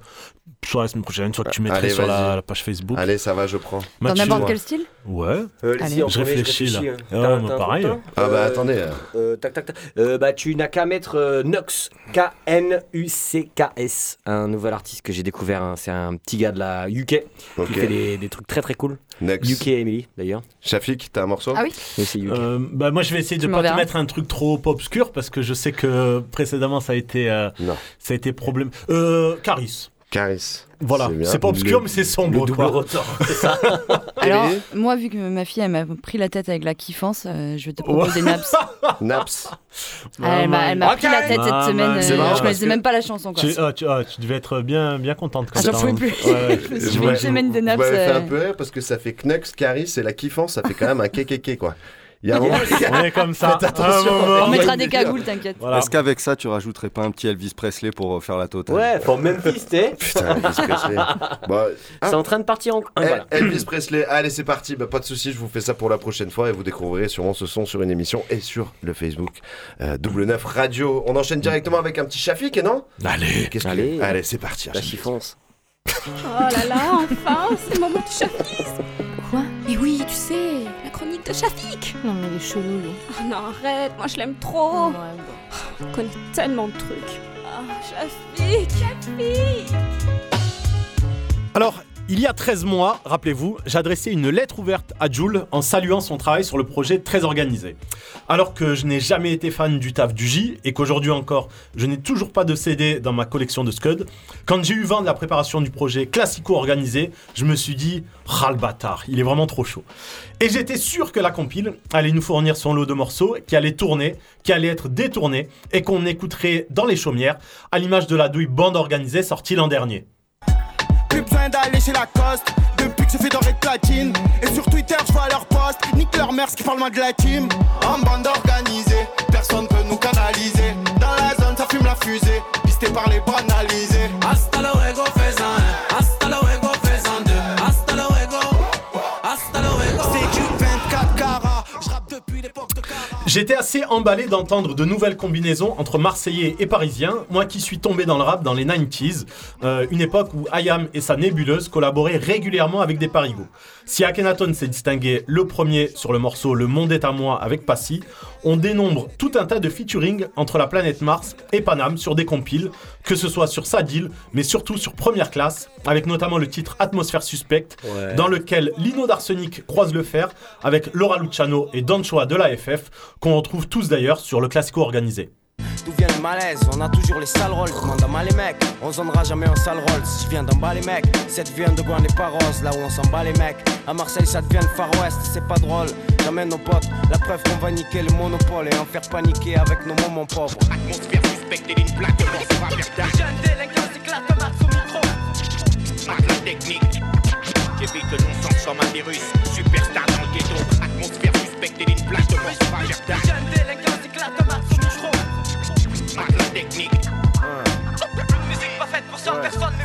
Soit la semaine prochaine, soit que tu mettrais Allez, sur la, page Facebook. Allez, ça va, je prends. Dans n'importe quel style Ouais. Euh, Allez. si, en Je réfléchis, là. hein. Ah, T'as- mais t'as un pareil. Ah bah attendez. euh, Euh, tac, tac, tac. Euh, bah, tu n'as qu'à mettre euh, Nux, K-N-U-C-K-S, un nouvel artiste que j'ai découvert. hein. C'est un petit gars de la UK Ok. qui fait des, des trucs très très cool. Next. UK Emily d'ailleurs. Shafik, t'as un morceau? Ah oui UK. Euh, bah moi je vais essayer de Tu pas te mettre un truc trop obscur parce que je sais que précédemment ça a été euh, Non. ça a été problème. Euh, Caris. Caris. Voilà, c'est pas obscur Le- mais c'est Le sombre. double quoi. rotor, c'est ça. Alors, moi, vu que ma fille, elle m'a pris la tête avec la kiffance, euh, je vais te proposer Naps. Naps. Ah, elle m'a elle m'a Ok. pris la tête Ah, cette semaine. man. euh, je connaissais même pas la chanson. Quoi. Tu, ah, tu, ah, tu devais être bien bien contente. Ah, comme j'en pouvais plus. Ouais, ouais. Je fait une semaine de Naps. fait euh, un peu rire parce que ça fait Knux, Caris et la kiffance, ça fait quand même un kékéké quoi. Il y a un moment. On est comme ça. Faites attention. Un moment. On mettra des cagoules, t'inquiète. Voilà. Est-ce qu'avec ça, tu rajouterais pas un petit Elvis Presley pour euh, faire la totale Ouais, pour Memphis, t'es. Putain, Elvis Presley. Bon, ah, C'est en train de partir en. Ah, voilà. Elvis Presley, allez c'est parti, bah, pas de soucis, je vous fais ça pour la prochaine fois et vous découvrirez sûrement ce son sur une émission et sur le Facebook euh, Double 9 Radio. On enchaîne directement avec un petit Shafik, non? Allez. Qu'est-ce que- Allez. allez c'est parti. La chiffance. Oh là là, enfin, c'est le moment du Shafik Quoi? Mais oui, tu sais, de Shafik Non, mais il est chelou, lui. Oh non, arrête, moi je l'aime trop Ouais, bon. On connaît tellement de trucs. Ah, Shafik, Shafik Alors, Il y a 13 mois, rappelez-vous, j'adressais une lettre ouverte à Jules en saluant son travail sur le projet très organisé. Alors que je n'ai jamais été fan du taf du J et qu'aujourd'hui encore, je n'ai toujours pas de CD dans ma collection de Scud, quand j'ai eu vent de la préparation du projet classico organisé, je me suis dit, ras le bâtard, il est vraiment trop chaud. Et j'étais sûr que la compile allait nous fournir son lot de morceaux qui allaient tourner, qui allaient être détournés et qu'on écouterait dans les chaumières, à l'image de la douille bande organisée sortie l'an dernier. Plus besoin d'aller chez la coste. Depuis que je fais doré de platine. Et sur Twitter je vois leur post Nique leur mère ce qui parle mal de la team. En bande organisée Personne peut nous canaliser. Dans la zone ça fume la fusée. Pisté par les banalisés. Hasta luego J'étais assez emballé d'entendre de nouvelles combinaisons entre Marseillais et Parisiens, moi qui suis tombé dans le rap dans les 90s, euh, une époque où Ayam et sa nébuleuse collaboraient régulièrement avec des parigots. Si Akhenaton s'est distingué le premier sur le morceau Le Monde est à moi avec Passy, on dénombre tout un tas de featuring entre la planète Mars et Paname sur des compiles, que ce soit sur Sadil, mais surtout sur Première Classe, avec notamment le titre Atmosphère Suspecte, Ouais. dans lequel Lino d'Arsenic croise le fer avec Laura Luciano et Don Choa de la FF, qu'on retrouve tous d'ailleurs sur le classico organisé. D'où vient le malaise On a toujours les sales rôles, demande à mal les mecs. On zonnera jamais en sale rôle. Si je viens d'en bas les mecs, cette vient de Gouin n'est pas rose, là où on s'en bat les mecs. À Marseille, ça devient le Far West, c'est pas drôle. Jamais nos potes, la preuve qu'on va niquer le monopole et en faire paniquer avec nos moments pauvres. Atmosphère suspecte et une plaque de mort sur un Jeune délinquant s'éclate comme un sous-micro. Marque la technique. J'évite le non-sens comme un virus. Superstar dans le ghetto. Atmosphère suspecte et une plaque de mort sur un Jeune délinquant La technique. Musique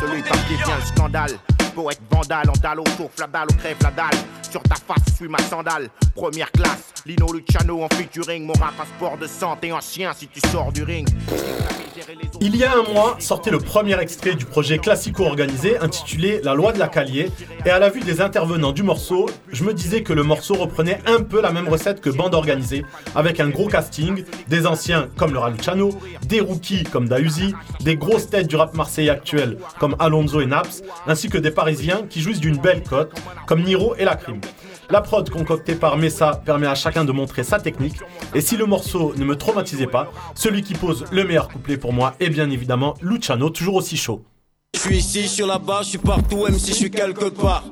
Celui par qui vient le scandale. Poète vandale, en dalle autour, la balle, crève la dalle. Sur ta face, suis ma sandale. Première classe, Lino Luciano en featuring. Mon rap, un sport de santé ancien si tu sors du ring. Il y a un mois, sortait le premier extrait du projet classico organisé intitulé La loi de la Calier, et à la vue des intervenants du morceau, je me disais que le morceau reprenait un peu la même recette que Bande Organisée, avec un gros casting, des anciens comme le Raluciano, des rookies comme Dausi, des grosses têtes du rap marseillais actuel comme Alonso et Naps, ainsi que des parisiens qui jouissent d'une belle cote comme Niro et La Crime. La prod concoctée par Messa permet à chacun de montrer sa technique, et si le morceau ne me traumatisait pas, celui qui pose le meilleur couplet pour moi est bien évidemment Luciano, toujours aussi chaud. Je suis ici, je suis là-bas, je suis partout, même si je suis quelque part.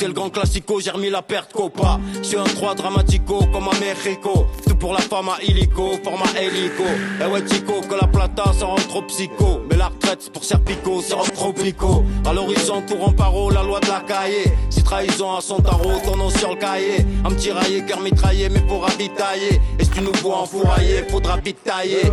C'est le grand classico, j'ai remis la perte copa. Je suis un 3 dramatico comme à Mexico. Tout pour la femme à illico, format hélico. Eh ouais, Chico, que la plata, ça rend trop psycho. Mais la retraite, pour Serpico, ça rend trop pico. À l'horizon, tout en paro, la loi de la cahier. Si trahison à son tarot, ton nom sur le cahier. Un petit raillé, cœur mitraillé, mais pour ravitailler. Et si tu nous vois enfourailler, faudra vite tailler.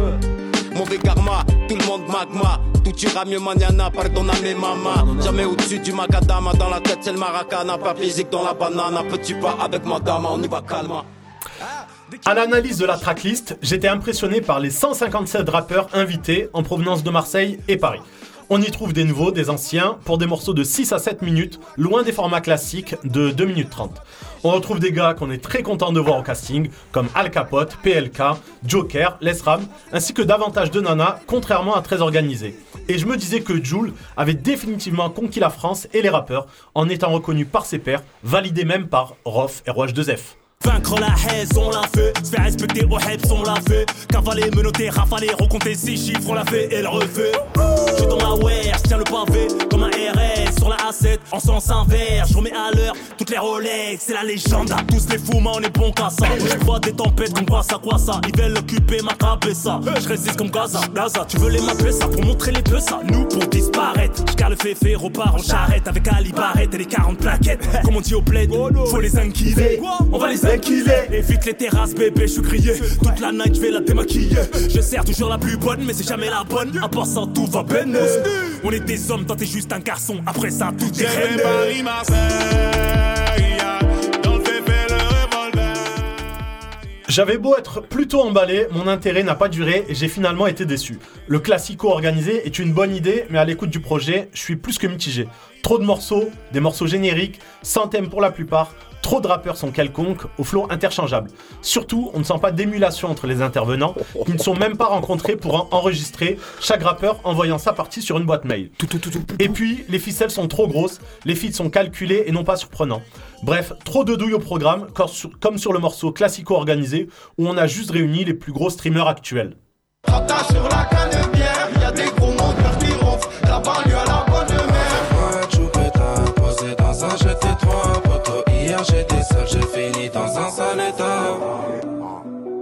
Mauvais karma, tout le monde magma. Tout ira mieux mañana, pardonname mama. Jamais au-dessus du macadama, dans la tête c'est le maracana. Pas physique dans la banane, petit pas avec madame, on y va calma. À l'analyse de la tracklist, j'étais impressionné par les 157 rappeurs invités en provenance de Marseille et Paris. On y trouve des nouveaux, des anciens, pour des morceaux de 6 à 7 minutes, loin des formats classiques de 2 minutes 30. On retrouve des gars qu'on est très content de voir au casting, comme Al Capote, PLK, Joker, Lesram, ainsi que davantage de nanas, contrairement à très organisé. Et je me disais que Joule avait définitivement conquis la France et les rappeurs, en étant reconnu par ses pairs, validé même par Rof et ROH2F. Vaincre la haine, on l'a fait. Se faire respecter au Heps, on l'a fait. Cavaler, menotter, rafaler, recompter six chiffres, on l'a fait et le refait. Je suis dans la wear, je tiens le pavé comme un RS sur la A7 en sens inverse. Je remets à l'heure toutes les Rolex, c'est la légende. À tous les fous, on est bon qu'à ça. Je vois des tempêtes comme quoi ça, quoi ça. Ils veulent occuper ma cabeza. Je résiste comme Gaza. Gaza, tu veux les mapper ça pour montrer les peu ça. Nous pour disparaître. Je le féfé, repart en charrette avec Ali Barrett et les 40 plaquettes. Comme on dit au bled, faut les inquiler. On va les inquiler. Évite les terrasses, bébé, je suis grillé. Toute la night, je vais la démaquiller. Je sers toujours la plus bonne, mais c'est jamais la bonne. À part ça, tout va bien. On est des hommes, toi t'es juste un garçon. Après ça, tout est reine. Paris, Marseille, dans le fait le revolver. J'avais beau être plutôt emballé, mon intérêt n'a pas duré et j'ai finalement été déçu. Le classico organisé est une bonne idée, mais à l'écoute du projet, je suis plus que mitigé. Trop de morceaux, des morceaux génériques, sans thème pour la plupart, trop de rappeurs sont quelconques, au flow interchangeable. Surtout, on ne sent pas d'émulation entre les intervenants, qui ne sont même pas rencontrés pour en enregistrer, chaque rappeur envoyant sa partie sur une boîte mail. Et puis, les ficelles sont trop grosses, les feats sont calculés et non pas surprenants. Bref, trop de douilles au programme, comme sur le morceau classico organisé, où on a juste réuni les plus gros streamers actuels. Rata sur la canne bière, y'a des gros monteurs qui ronflent. La j'étais seul, j'ai fini dans un sale état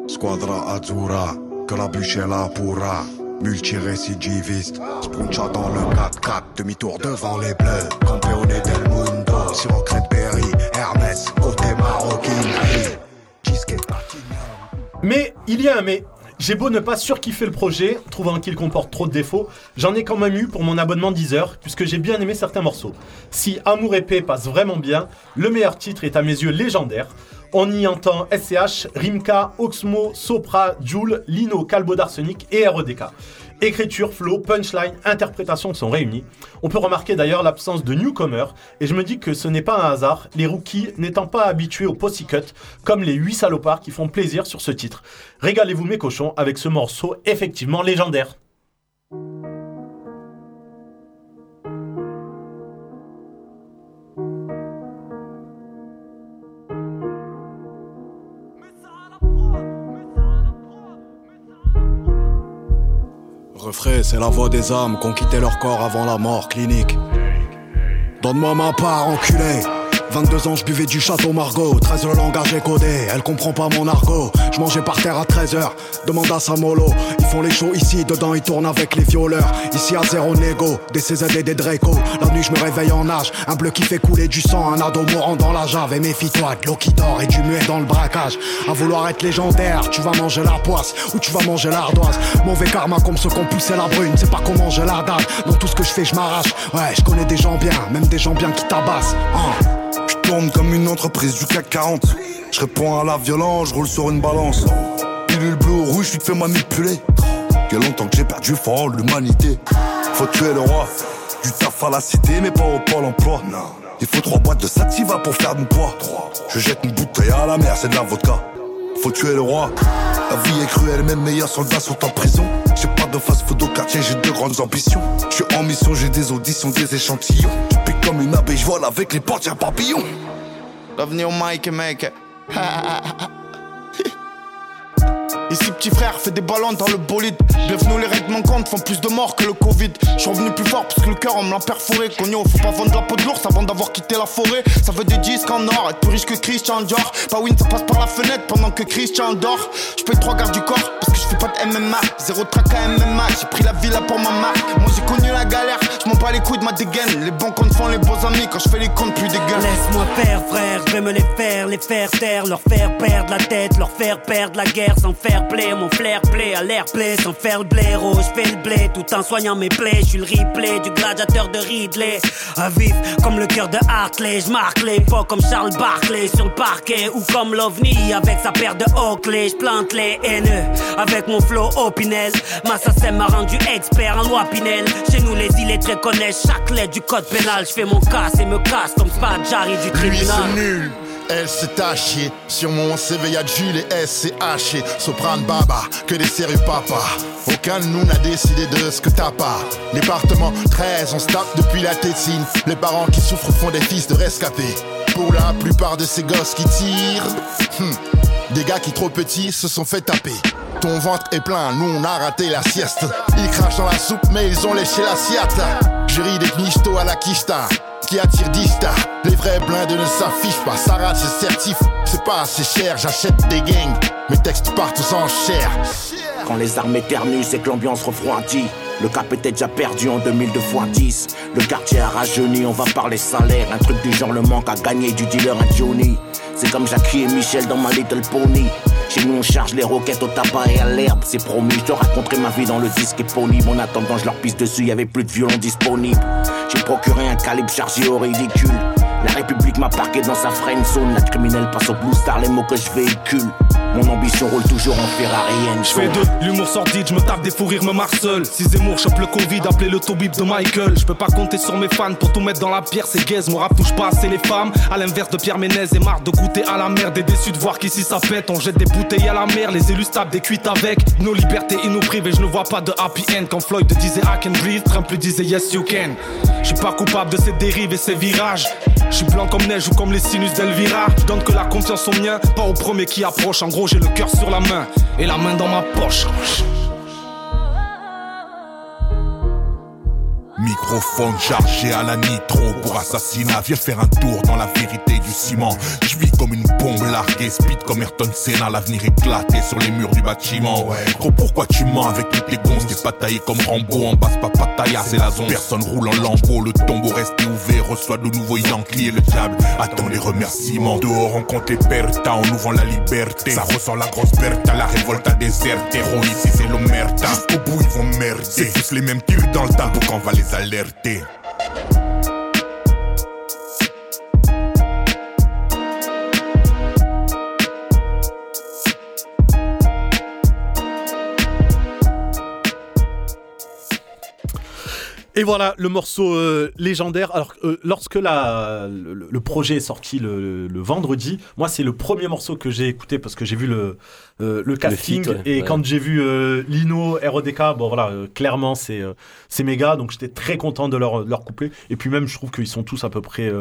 Squadra Azzurra, que la bûche est là pourra. Multirécidiviste, Spuncha dans le 4-4, demi-tour devant les bleus. Campeone del mundo, sur Berry, Hermès, côté marocain. Mais il y a un mais. J'ai beau ne pas surkiffer le projet, trouvant qu'il comporte trop de défauts, j'en ai quand même eu pour mon abonnement Deezer, puisque j'ai bien aimé certains morceaux. Si Amour et paix passe vraiment bien, le meilleur titre est à mes yeux légendaire. On y entend SCH, Rimka, Oxmo, Sopra, Joule, Lino, Calbo d'Arsenic et REDK. Écriture, flow, punchline, interprétation sont réunis. On peut remarquer d'ailleurs l'absence de newcomer, et je me dis que ce n'est pas un hasard, les rookies n'étant pas habitués au pussycut, comme les 8 salopards qui font plaisir sur ce titre. Régalez-vous mes cochons avec ce morceau effectivement légendaire. C'est la voix des âmes qui ont quitté leur corps avant la mort clinique. Donne-moi ma part, enculé. 22 ans, je buvais du château Margot. 13 le langage est codé, elle comprend pas mon argot. Je mangeais par terre à 13h, demande à Samolo. Ils font les shows ici, dedans ils tournent avec les violeurs. Ici à zéro négo, des CZD, des Draco. La nuit, je me réveille en nage. Un bleu qui fait couler du sang, un ado mourant dans la jave. Et méfie-toi de l'eau qui dort et du muet dans le braquage. À vouloir être légendaire, tu vas manger la poisse ou tu vas manger l'ardoise. Mauvais karma comme ceux qui ont poussé la brune, c'est pas comment manger la dalle. Dans tout ce que je fais, je m'arrache. Ouais, je connais des gens bien, même des gens bien qui tabassent. Hein. Tourne comme une entreprise du CAC 40. Je réponds à la violence, je roule sur une balance. Pilule bleue ou rouge, tu te fais manipuler. Quel longtemps que j'ai perdu en l'humanité. Faut tuer le roi. Du taf à la cité, mais pas au pôle emploi. Il faut trois boîtes de sativa pour faire du poids. Je jette une bouteille à la mer, c'est de la vodka. Faut tuer le roi. La vie est cruelle, mes meilleurs soldats sont en prison. J'ai pas de fast-food au quartier, j'ai de grandes ambitions. Je suis en mission, j'ai des auditions, des échantillons. Comme une abeille, je vole avec les portières papillons. L'avenir au Mike mec. Ici petit frère fait des ballons dans le bolide. Bienvenue les règles manquantes font plus de morts que le Covid. Je suis revenu plus fort parce que le cœur on me l'a perforé. Cogno faut pas vendre la peau de l'ours avant d'avoir quitté la forêt. Ça veut des disques en or, être plus riche que Christian Dior. Pas win ça passe par la fenêtre pendant que Christian dort. Je paye trois gardes du corps parce que je fais pas de MMA Zéro track à MMA, j'ai pris la villa pour ma marque. Moi j'ai connu la galère, je m'en bats les couilles de ma dégaine. Les bons comptes font les beaux amis quand je fais les comptes plus dégueux Laisse-moi faire, frère, je vais me les faire, les faire taire, leur faire perdre la tête, leur faire perdre la guerre sans faire play. Mon flair play à l'air play sans faire le blaireau. Je fais le blé tout en soignant mes plaies. Je suis le replay du gladiateur de Ridley. À vif comme le cœur de Hartley. Je marque les pas comme Charles Barkley sur le parquet ou comme l'OVNI avec sa paire de Oakley. Je plante les haineux avec mon flow opinel. Ma SACEM m'a rendu expert en loi Pinel. Chez nous, les illettrés connaissent chaque lettre du code pénal. Je fais mon casse et me casse comme Spadjari du Lui tribunal. nul, elle c'est taché. Sur mon CV y'a Jules et S c'est. Soprane Baba, que des séries papa. Aucun de nous n'a décidé de ce que t'as pas. Département 13, on se tape depuis la tétine. Les parents qui souffrent font des fils de rescapés. Pour la plupart de ces gosses qui tirent, hmm, des gars qui trop petits se sont fait taper. Ton ventre est plein, nous on a raté la sieste. Ils crachent dans la soupe, mais ils ont léché l'assiette. Je ris des michtos à la quicheta qui attire Dista. Les vrais blindés ne s'affichent pas, ça rate, c'est certif. C'est pas assez cher, j'achète des gangs. Mes textes partent aux enchères. Quand les armes éternuent, c'est que l'ambiance refroidit. Le cap était déjà perdu en 2002 x 10. Le quartier a rajeuni, on va parler salaire. Un truc du genre le manque à gagner du dealer à Johnny. C'est comme Jackie et Michel dans ma Little Pony. Chez nous on charge les roquettes au tabac et à l'herbe, c'est promis. Je leur raconterai ma vie dans le disque éponyme. En attendant, je leur pisse dessus, y avait plus de violons disponibles. J'ai procuré un calibre chargé au ridicule. La République m'a parqué dans sa friend zone. La criminelle passe au blue star les mots que je véhicule. Mon ambition roule toujours en Ferrari Je fais de l'humour sordide, je me tape des fous rires, me marcel. Si Zemmour chope le Covid, appelez le Tobib de Michael. Je peux pas compter sur mes fans pour tout mettre dans la pierre, c'est gaze. Mon rap touche pas assez les femmes. À l'inverse de Pierre Ménez et marre de goûter à la merde et déçu de voir qu'ici ça pète. On jette des bouteilles à la mer, les élus tapent des cuites avec. Nos libertés et nos privés, je ne vois pas de happy end. Quand Floyd disait I can breathe, Trump lui disait yes you can. Je suis pas coupable de ces dérives et ces virages. Je suis blanc comme neige ou comme les sinus d'Elvira. Je donne que la confiance au mien, pas au premier qui approche. En gros, j'ai le cœur sur la main et la main dans ma poche. Microphone chargé à la nitro pour assassinat. Viens faire un tour dans la vérité du ciment. Je vis comme une bombe larguée, speed comme Ayrton Senna. L'avenir éclaté sur les murs du bâtiment. Gros, pourquoi tu mens avec toutes les gonzes? T'es pas taillé comme Rambo en basse papataya, c'est la zone. Personne roule en lambeau, le tombeau reste ouvert. Reçoit de nouveaux Yankees et le diable attend les remerciements. Dehors, on compte les on nous vend la liberté. Ça ressent la grosse berta, la révolte a déserté. Héros ici, c'est l'omerta. Jusqu'au bout, ils vont merder. C'est tous les mêmes tirs dans le tabou qu'on va les alerte. Et voilà le morceau euh, légendaire. Alors, euh, lorsque la, le, le projet est sorti le, le vendredi, moi, c'est le premier morceau que j'ai écouté parce que j'ai vu le, euh, le casting. feat, ouais. Et Ouais. quand j'ai vu euh, Lino, RODK, bon voilà, euh, clairement, c'est euh, c'est méga. Donc, j'étais très content de leur, de leur couplet. Et puis, même, je trouve qu'ils sont tous à peu près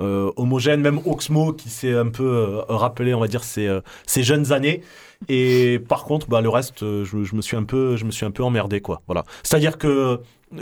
homogènes. Même Oxmo qui s'est un peu rappelé, on va dire, ses, euh, ses jeunes années. Et par contre, bah, le reste, je, je me suis un peu, je me suis un peu emmerdé, quoi. Voilà. C'est-à-dire que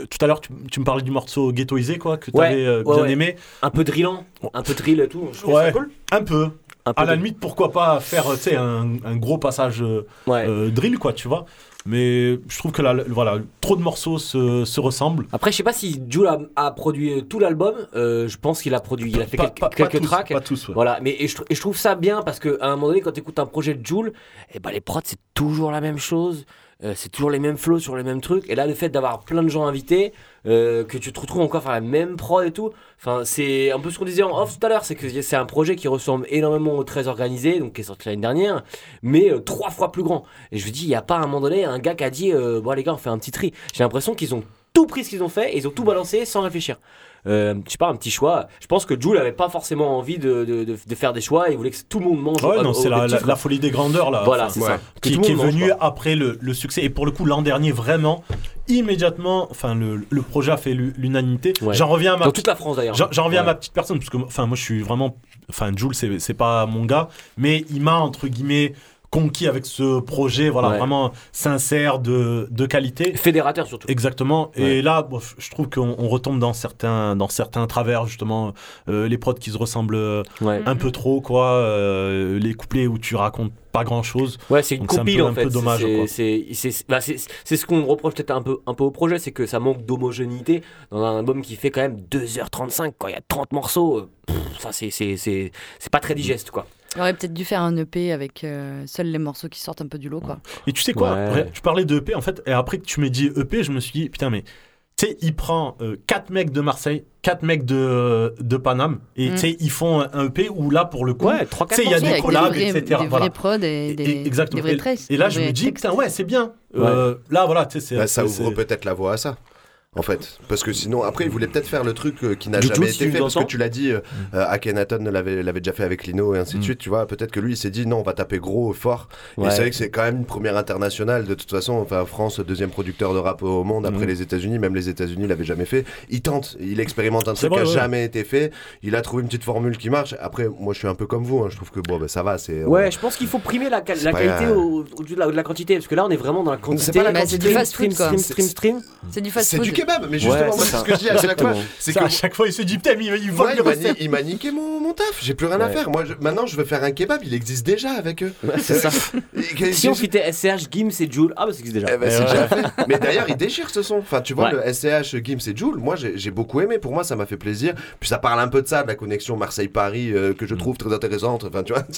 tout à l'heure, tu, tu me parlais du morceau ghettoisé, quoi, que tu avais euh, ouais, bien ouais. aimé. Un peu drillant, un peu drill et tout. Je Ouais, ça cool. un peu. Un peu à la limite, pourquoi pas faire, euh, un, un gros passage euh, euh, drill, quoi, tu vois. Mais je trouve que voilà, trop de morceaux se, se ressemblent. Après, je sais pas si Jules a, a produit euh, tout l'album. euh, je pense qu'il a produit, il a fait Pas- quelques, pas- pas tous, tracks. pas tous, ouais. Voilà, mais et je, tr- et je trouve ça bien parce que à un moment donné, quand tu écoutes un projet de Jules, eh ben les prods c'est toujours la même chose. Euh, c'est toujours les mêmes flows sur les mêmes trucs. Et là, le fait d'avoir plein de gens invités, euh, que tu te retrouves encore faire la même prod et tout. Enfin, c'est un peu ce qu'on disait en off tout à l'heure, c'est que c'est un projet qui ressemble énormément au très organisé, donc qui est sorti l'année dernière, mais euh, trois fois plus grand. Et je me dis, il y a pas à un moment donné un gars qui a dit, bon les gars, on fait un petit tri. J'ai l'impression qu'ils ont tout pris ce qu'ils ont fait et ils ont tout balancé sans réfléchir. Euh, je sais pas, un petit choix. Je pense que Jules avait pas forcément envie de, de, de- de faire des choix. Il voulait que tout le monde mange. Ouais, non, c'est la, folie des grandeurs là. Voilà, Enfin, c'est ça. Qui, est venu après le, le succès. Et pour le coup, l'an dernier, vraiment, immédiatement, enfin, le, le projet a fait l'u- l'unanimité. Ouais. J'en reviens à ma Dans toute la France, d'ailleurs. J'en reviens à Ouais. ma petite personne parce que, enfin, moi, je suis vraiment, enfin, Jules, c'est c'est pas mon gars, mais il m'a entre guillemets conquis avec ce projet, voilà, Ouais. vraiment sincère, de, de qualité. Fédérateur surtout. Exactement. Ouais. Et là, je trouve qu'on on retombe dans certains, dans certains travers, justement, euh, les prods qui se ressemblent euh, un peu trop, quoi, euh, les couplets où tu racontes pas grand chose. Ouais, c'est une compile peu- en fait. dommage, C'est- c'est- bah, c'est- ce qu'on reproche peut-être un peu, un peu au projet, c'est que ça manque d'homogénéité dans un album qui fait quand même 2h35. Quand il y a 30 morceaux, pff, c'est- c'est pas très digeste quoi. Il aurait peut-être dû faire un EP avec euh, seuls les morceaux qui sortent un peu du lot, quoi. Et tu sais quoi Ouais. Tu parlais de EP, en fait, et après que tu m'as dit EP, je me suis dit, putain, mais tu sais, il prend 4 mecs de Marseille, 4 mecs de, de Paname, et Mm. tu sais, ils font un, EP où là, pour le coup, Ouais, il y a des collabs, des vrais- etc. des voilà. prods et des- Et- exactement. des vrais Et- là, je me dis, putain, ouais, c'est bien. Euh, là, voilà, tu sais, c'est. Bah, ça ouvre peut-être la voie à ça. En fait, parce que sinon, après, il voulait peut-être faire le truc euh, qui n'a jamais été fait, parce que tu l'as dit, euh, euh, Akhenaton l'avait l'avait déjà fait avec Lino et ainsi de suite, tu vois. Peut-être que lui, il s'est dit non, on va taper gros, fort. Et Ouais. c'est vrai que c'est quand même une première internationale, de toute façon. Enfin, France, deuxième producteur de rap au monde après Mhm. les États-Unis, même les États-Unis l'avaient jamais fait. Il tente, il expérimente un C'est truc qui vrai, a ouais. jamais été fait. Il a trouvé une petite formule qui marche. Après, moi, je suis un peu comme vous, hein, je trouve que bon, bah, ça va, c'est. Ouais, je pense qu'il faut primer la, qual- C'est la pas- qualité au- au-dessus de, la- de la quantité, parce que là on est vraiment dans la quantité. pas la Bah, c'est quantité. du fast stream, food, quoi. stream, stream, stream. C'est du fast C'est food. Kebab, mais justement, moi, c'est ce que je dis à chaque fois. C'est Ça, que à chaque fois, il se dit, putain, il Ouais, lui il m'a niqué mon, mon taf, j'ai plus rien à faire. Moi, je- maintenant, je veux faire un kebab, il existe déjà avec eux. Ouais, c'est ça. Et que- Si on fitait SCH, Gims et Jules, ah bah. Eh ben, c'est déjà fait. Mais d'ailleurs, il déchire ce son. Enfin, tu vois, Ouais. le SCH, Gims et Joule, moi, j'ai beaucoup aimé. Pour moi, ça m'a fait plaisir. Puis ça parle un peu de ça, de la connexion Marseille-Paris, euh, que je trouve très intéressante. Enfin, tu vois.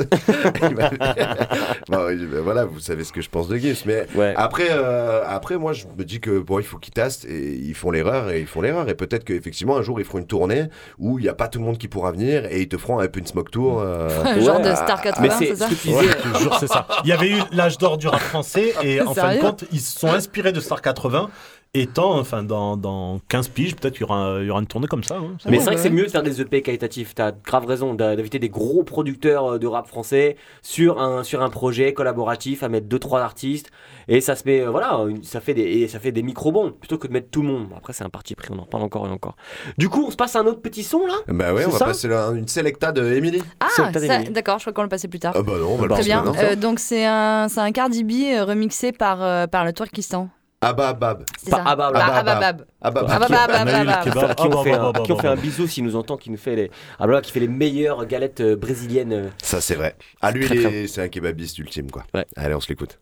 Bon, ben voilà, vous savez ce que je pense de Gims. Mais Ouais. après, euh, après, moi, je me dis que bon, il faut qu'ils tastent et ils font l'erreur et ils font l'erreur. Et peut-être qu'effectivement, un jour, ils feront une tournée où il n'y a pas tout le monde qui pourra venir et ils te francs à Punch Smoke Tour. euh, Genre ouais. de Star 80, Mais c'est ça ce que tu Ouais, jure, c'est ça. Il y avait eu l'âge d'or du rap français et en fin de compte, ils se sont inspirés de Star 80. Étant, enfin, dans, dans 15 piges, peut-être il y aura, il y aura une tournée comme ça. hein. Mais c'est vrai que c'est mieux de faire des EP qualitatifs. T'as grave raison d'inviter des gros producteurs euh, de rap français sur un sur un projet collaboratif à mettre deux trois artistes et ça se met euh, voilà ça fait des et ça fait des micro bons plutôt que de mettre tout le monde. Après c'est un parti pris, on en parle encore et encore. Du coup on se passe à un autre petit son là? Bah ouais, on C'est va passer là, une selecta de Emily. Ah, d'accord, je crois qu'on le passait plus tard. Ah bah non, on va le Très passer bien. maintenant. Euh, donc c'est un, c'est un Cardi B remixé par, euh, par le Turkistan. Ababab. Bah, Ababab. Ababab. Ababab. Ah bah bah bah bah bah. qui on Ah, fait bah, un, bah, à qui on bah, fait un bah. bisou s'il nous entend, qui nous fait les ah bah, qui fait les meilleures galettes euh, brésiliennes. Ça c'est vrai. Ah lui, c'est un kebabiste ultime quoi. Ouais. Allez, on se l'écoute.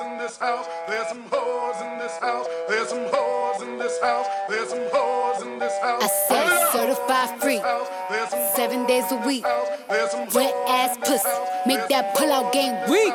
in this house. There's some hoes in this house. There's some hoes in this house. There's some hoes in this house. I said certified free, seven days a week. Wet ass pussy, make that pull out game weak.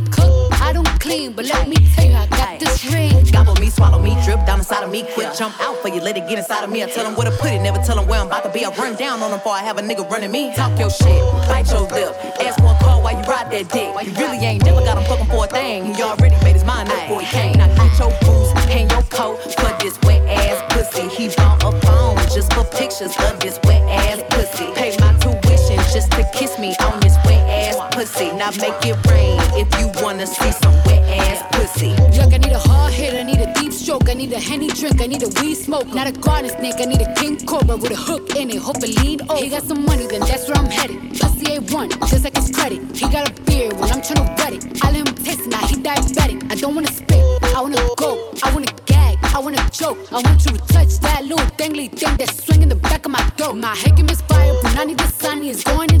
clean, but let me tell you, I got this ring. Gobble me, swallow me, drip down inside of me. Quick jump out for you, let it get inside of me. I tell them where to put it, never tell them where I'm about to be. I run down on them before I have a nigga running me. Talk your shit, bite your lip. Ask for a call while you ride that dick. You really ain't never got him fucking for a thing. He already made his mind up before he came. Now get your boots, hang your coat for this wet ass pussy. He bought a phone just for pictures of this wet ass pussy. Pay my tuition just to kiss me on ass pussy. Now make it rain if you wanna see some wet ass pussy. Yuck, I need a hard hit, I need a deep stroke, I need a henny drink, I need a weed smoke. Not a garden snake, I need a king cobra with a hook in it. Hope it lean over. He got some money, then that's where I'm headed. Pussy A1, just like his credit. He got a beard when I'm tryna wet it. I let him taste now he diabetic. I don't wanna spit, I wanna go, I wanna gag, I wanna choke. I want you to touch that little dangly thing that's swinging the back of my throat. My head can misfire, but I need the sunny. It's going and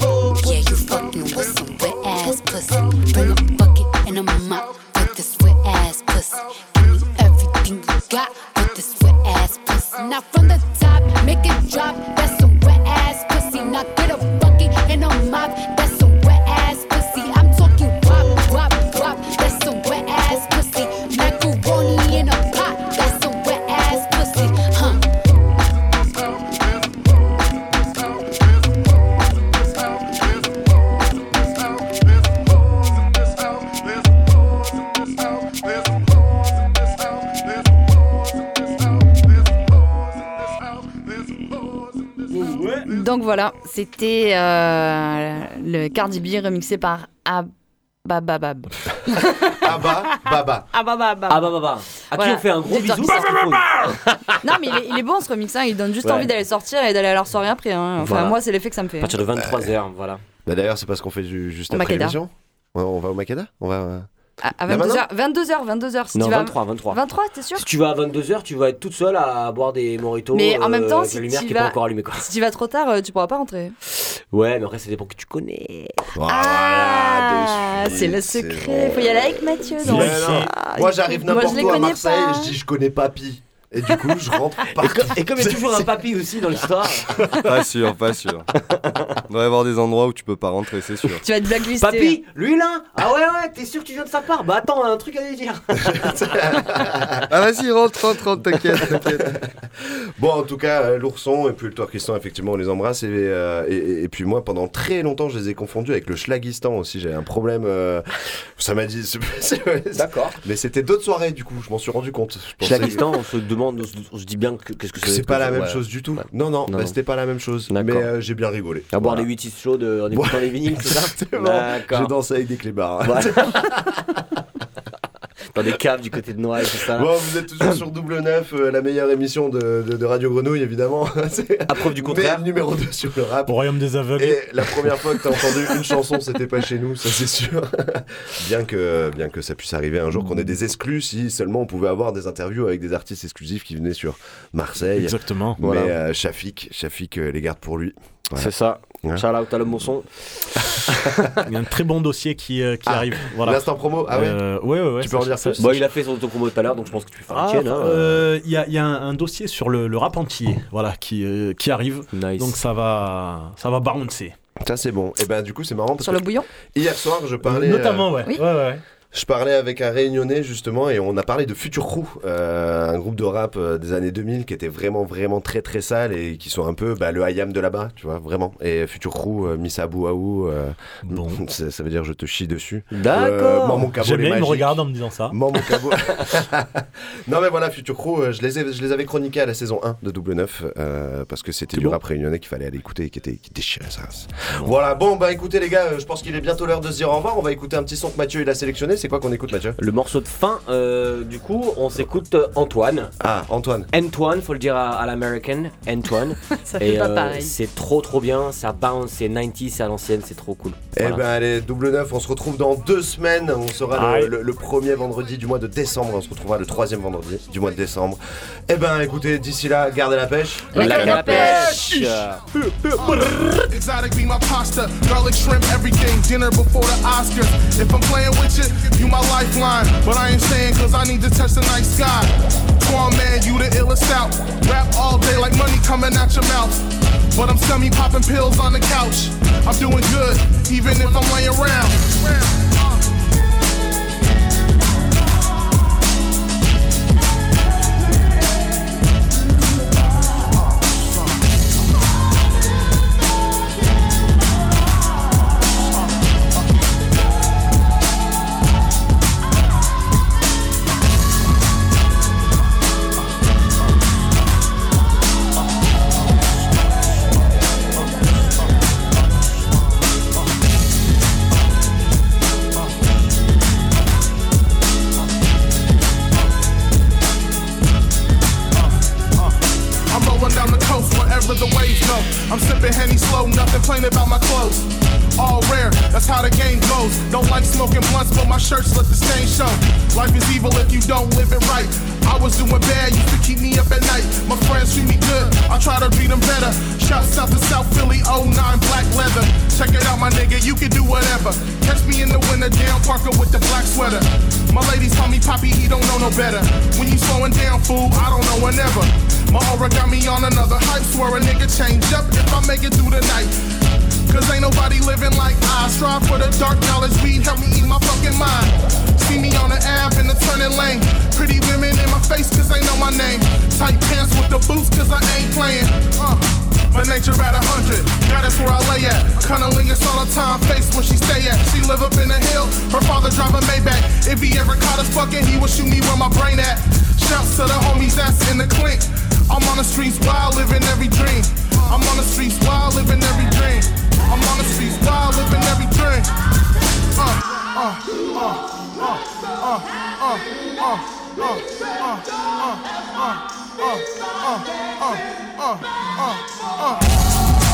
pussy. And this wet ass pussy. Give me everything you got this wet ass pussy. Now from the top, make it drop. That's voilà, c'était euh, le Cardi B remixé par Abababab. Abba, Baba. Abababab. Bah. À qui on fait un gros bisou Turkistan. parce qu'il faut- Non mais il est, il est bon ce remix, hein, il donne juste Ouais. envie d'aller sortir et d'aller à leur soirée après. hein. Enfin Voilà. moi c'est l'effet que ça me fait. À partir de 23h, voilà. Bah d'ailleurs, c'est parce qu'on fait ju- juste Au après Makeda. l'émission. Ouais, On va au Makeda? On va. Euh, À, à Là, 22h, 22h, 22h. Si Non, tu vas... 23, 23. 23, t'es sûr Si tu vas à 22h, tu vas être toute seule à boire des mojitos. Mais en même euh, temps, avec si la lumière tu qui est vas- pas encore allumée quoi. Si tu vas trop tard, euh, tu pourras pas rentrer. Ouais, mais après, ça dépend que tu connais. Ah, c'est le c'est secret. Faut y aller avec Mathieu. Ah, Moi j'arrive n'importe où à connais Marseille je dis je connais Papy. Et du coup, je rentre Et, co- et comme il y a toujours un papy aussi dans l'histoire. Pas sûr, pas sûr. Il doit y avoir des endroits où tu peux pas rentrer, c'est sûr. Tu vas être blacklisté. Papy, lui là? Ah ouais, ouais, t'es sûr que tu viens de sa part? Bah attends, on a un truc à lui dire. Ah vas-y, rentre, rentre, rentre, t'inquiète, t'inquiète. Bon, en tout cas, euh, l'ourson et puis le Twerkistan, effectivement, on les embrasse. Et, euh, et, et- puis moi, pendant très longtemps, je les ai confondus avec le Schlagistan aussi. J'avais un problème. euh, ça m'a dit. D'accord. Mais c'était d'autres soirées, du coup. Je m'en suis rendu compte. Schlagistan, on se demande, on se, on se dit bien que- qu'est-ce que c'est. c'est pas la même chose du tout. Non, bah, non. c'était pas la même chose. Mais D'accord. euh, j'ai bien rigolé. À boire des 8 chaudes euh, en écoutant les vinyles, c'est ça Exactement. J'ai dansé avec des clébards. Dans des caves du côté de Noël, c'est ça Bon, vous êtes toujours sur Double Neuf, euh, la meilleure émission de, de- de Radio Grenouille, évidemment. À preuve du contraire. Mais numéro 2 sur le rap. Au royaume des aveugles. Et la première fois que t'as entendu une chanson, c'était pas chez nous, ça c'est sûr. bien, que, bien que ça puisse arriver un jour qu'on ait des exclus, si seulement on pouvait avoir des interviews avec des artistes exclusifs qui venaient sur Marseille. Exactement. Mais euh, Shafik, Shafik euh, les garde pour lui. Voilà. C'est ça. Ouais. Shout out à l'homme au son. Il y a un très bon dossier qui, euh, qui Ah, arrive. Voilà. l'instant promo Ah ouais Euh, ouais, ouais, ouais, Tu peux en ça- dire ça- plus Bon, il a fait son autopromo tout à l'heure, donc je pense que tu peux faire Ah, un hein. euh, Il y a, y a un, un dossier sur le, le rap entier, voilà, qui, euh, qui arrive. Nice. Donc ça va, ça va bouncer. Ça c'est bon. Et ben du coup c'est marrant parce Sur que le bouillon hier soir je parlais. Notamment, euh, ouais. Oui. ouais, ouais. Je parlais avec un réunionnais justement et on a parlé de Future Crew, euh, un groupe de rap euh, des années 2000 qui était vraiment vraiment très très sale et qui sont un peu bah, le IAM de là-bas, tu vois, vraiment. Et Future Crew, euh, Missa Bouaou, euh, Bon. ça, ça veut dire je te chie dessus. D'accord. Euh, J'aime bien, me regarde en me disant ça. Maman Cabot. non mais voilà, Future Crew, je les, ai- je les avais chroniqués à la saison 1 de Double 9 euh, parce que c'était du bon. rap réunionnais qu'il fallait aller écouter et qui était qui déchirait ça. Voilà, bon bah écoutez les gars, je pense qu'il est bientôt l'heure de se dire au revoir. On va écouter un petit son que Mathieu il a sélectionné. C'est quoi qu'on écoute Mathieu Le morceau de fin, euh, du coup, on s'écoute euh, Antoine. Ah, Antoine. Antoine, faut le dire à, à l'american, Antoine. Ça fait pas pareil. C'est trop trop bien, ça bounce, c'est 90, c'est à l'ancienne, c'est trop cool. Eh Voilà. ben allez, double neuf, on se retrouve dans deux semaines. On sera le, Aïe. le- le premier vendredi du mois de décembre. On se retrouvera le troisième vendredi du mois de décembre. Eh ben écoutez, d'ici là, gardez la pêche. La à pêche. Exotic be my pasta, garlic shrimp, everything. Dinner before the Oscars. If I'm playing with you, you my lifeline. But I ain't saying cause I need to touch the night sky. Come man, you the illest out. Rap all day like money coming out your mouth. But I'm semi popping pills on the couch. I'm doing good, even if I'm laying around. You can do whatever. Catch me in the winter, down Parker with the black sweater. My ladies call me Poppy, he don't know no better. When you slowing down, fool, I don't know whenever. My aura got me on another hype, swear a nigga change up if I make it through the night. Cause ain't nobody living like I strive for the dark knowledge, weed help me eat my fucking mind. See me on the app in the turning lane. Pretty women in my face cause they know my name. Tight pants with the boots cause I ain't playing. Uh. My nature at a hundred, is where I lay at. Cunnilingus all the time, face where she stay at. She live up in the hill, her father drive a Maybach. If he ever caught us fucking, he would shoot me where my brain at. Shouts to the homies that's in the clink. I'm on the streets wild, living every dream. I'm on the streets wild, living every dream. I'm on the streets wild, living every dream. Uh, uh, uh, uh, uh, uh, uh, uh, uh, uh, uh, uh, uh, uh, oh, uh, uh, uh.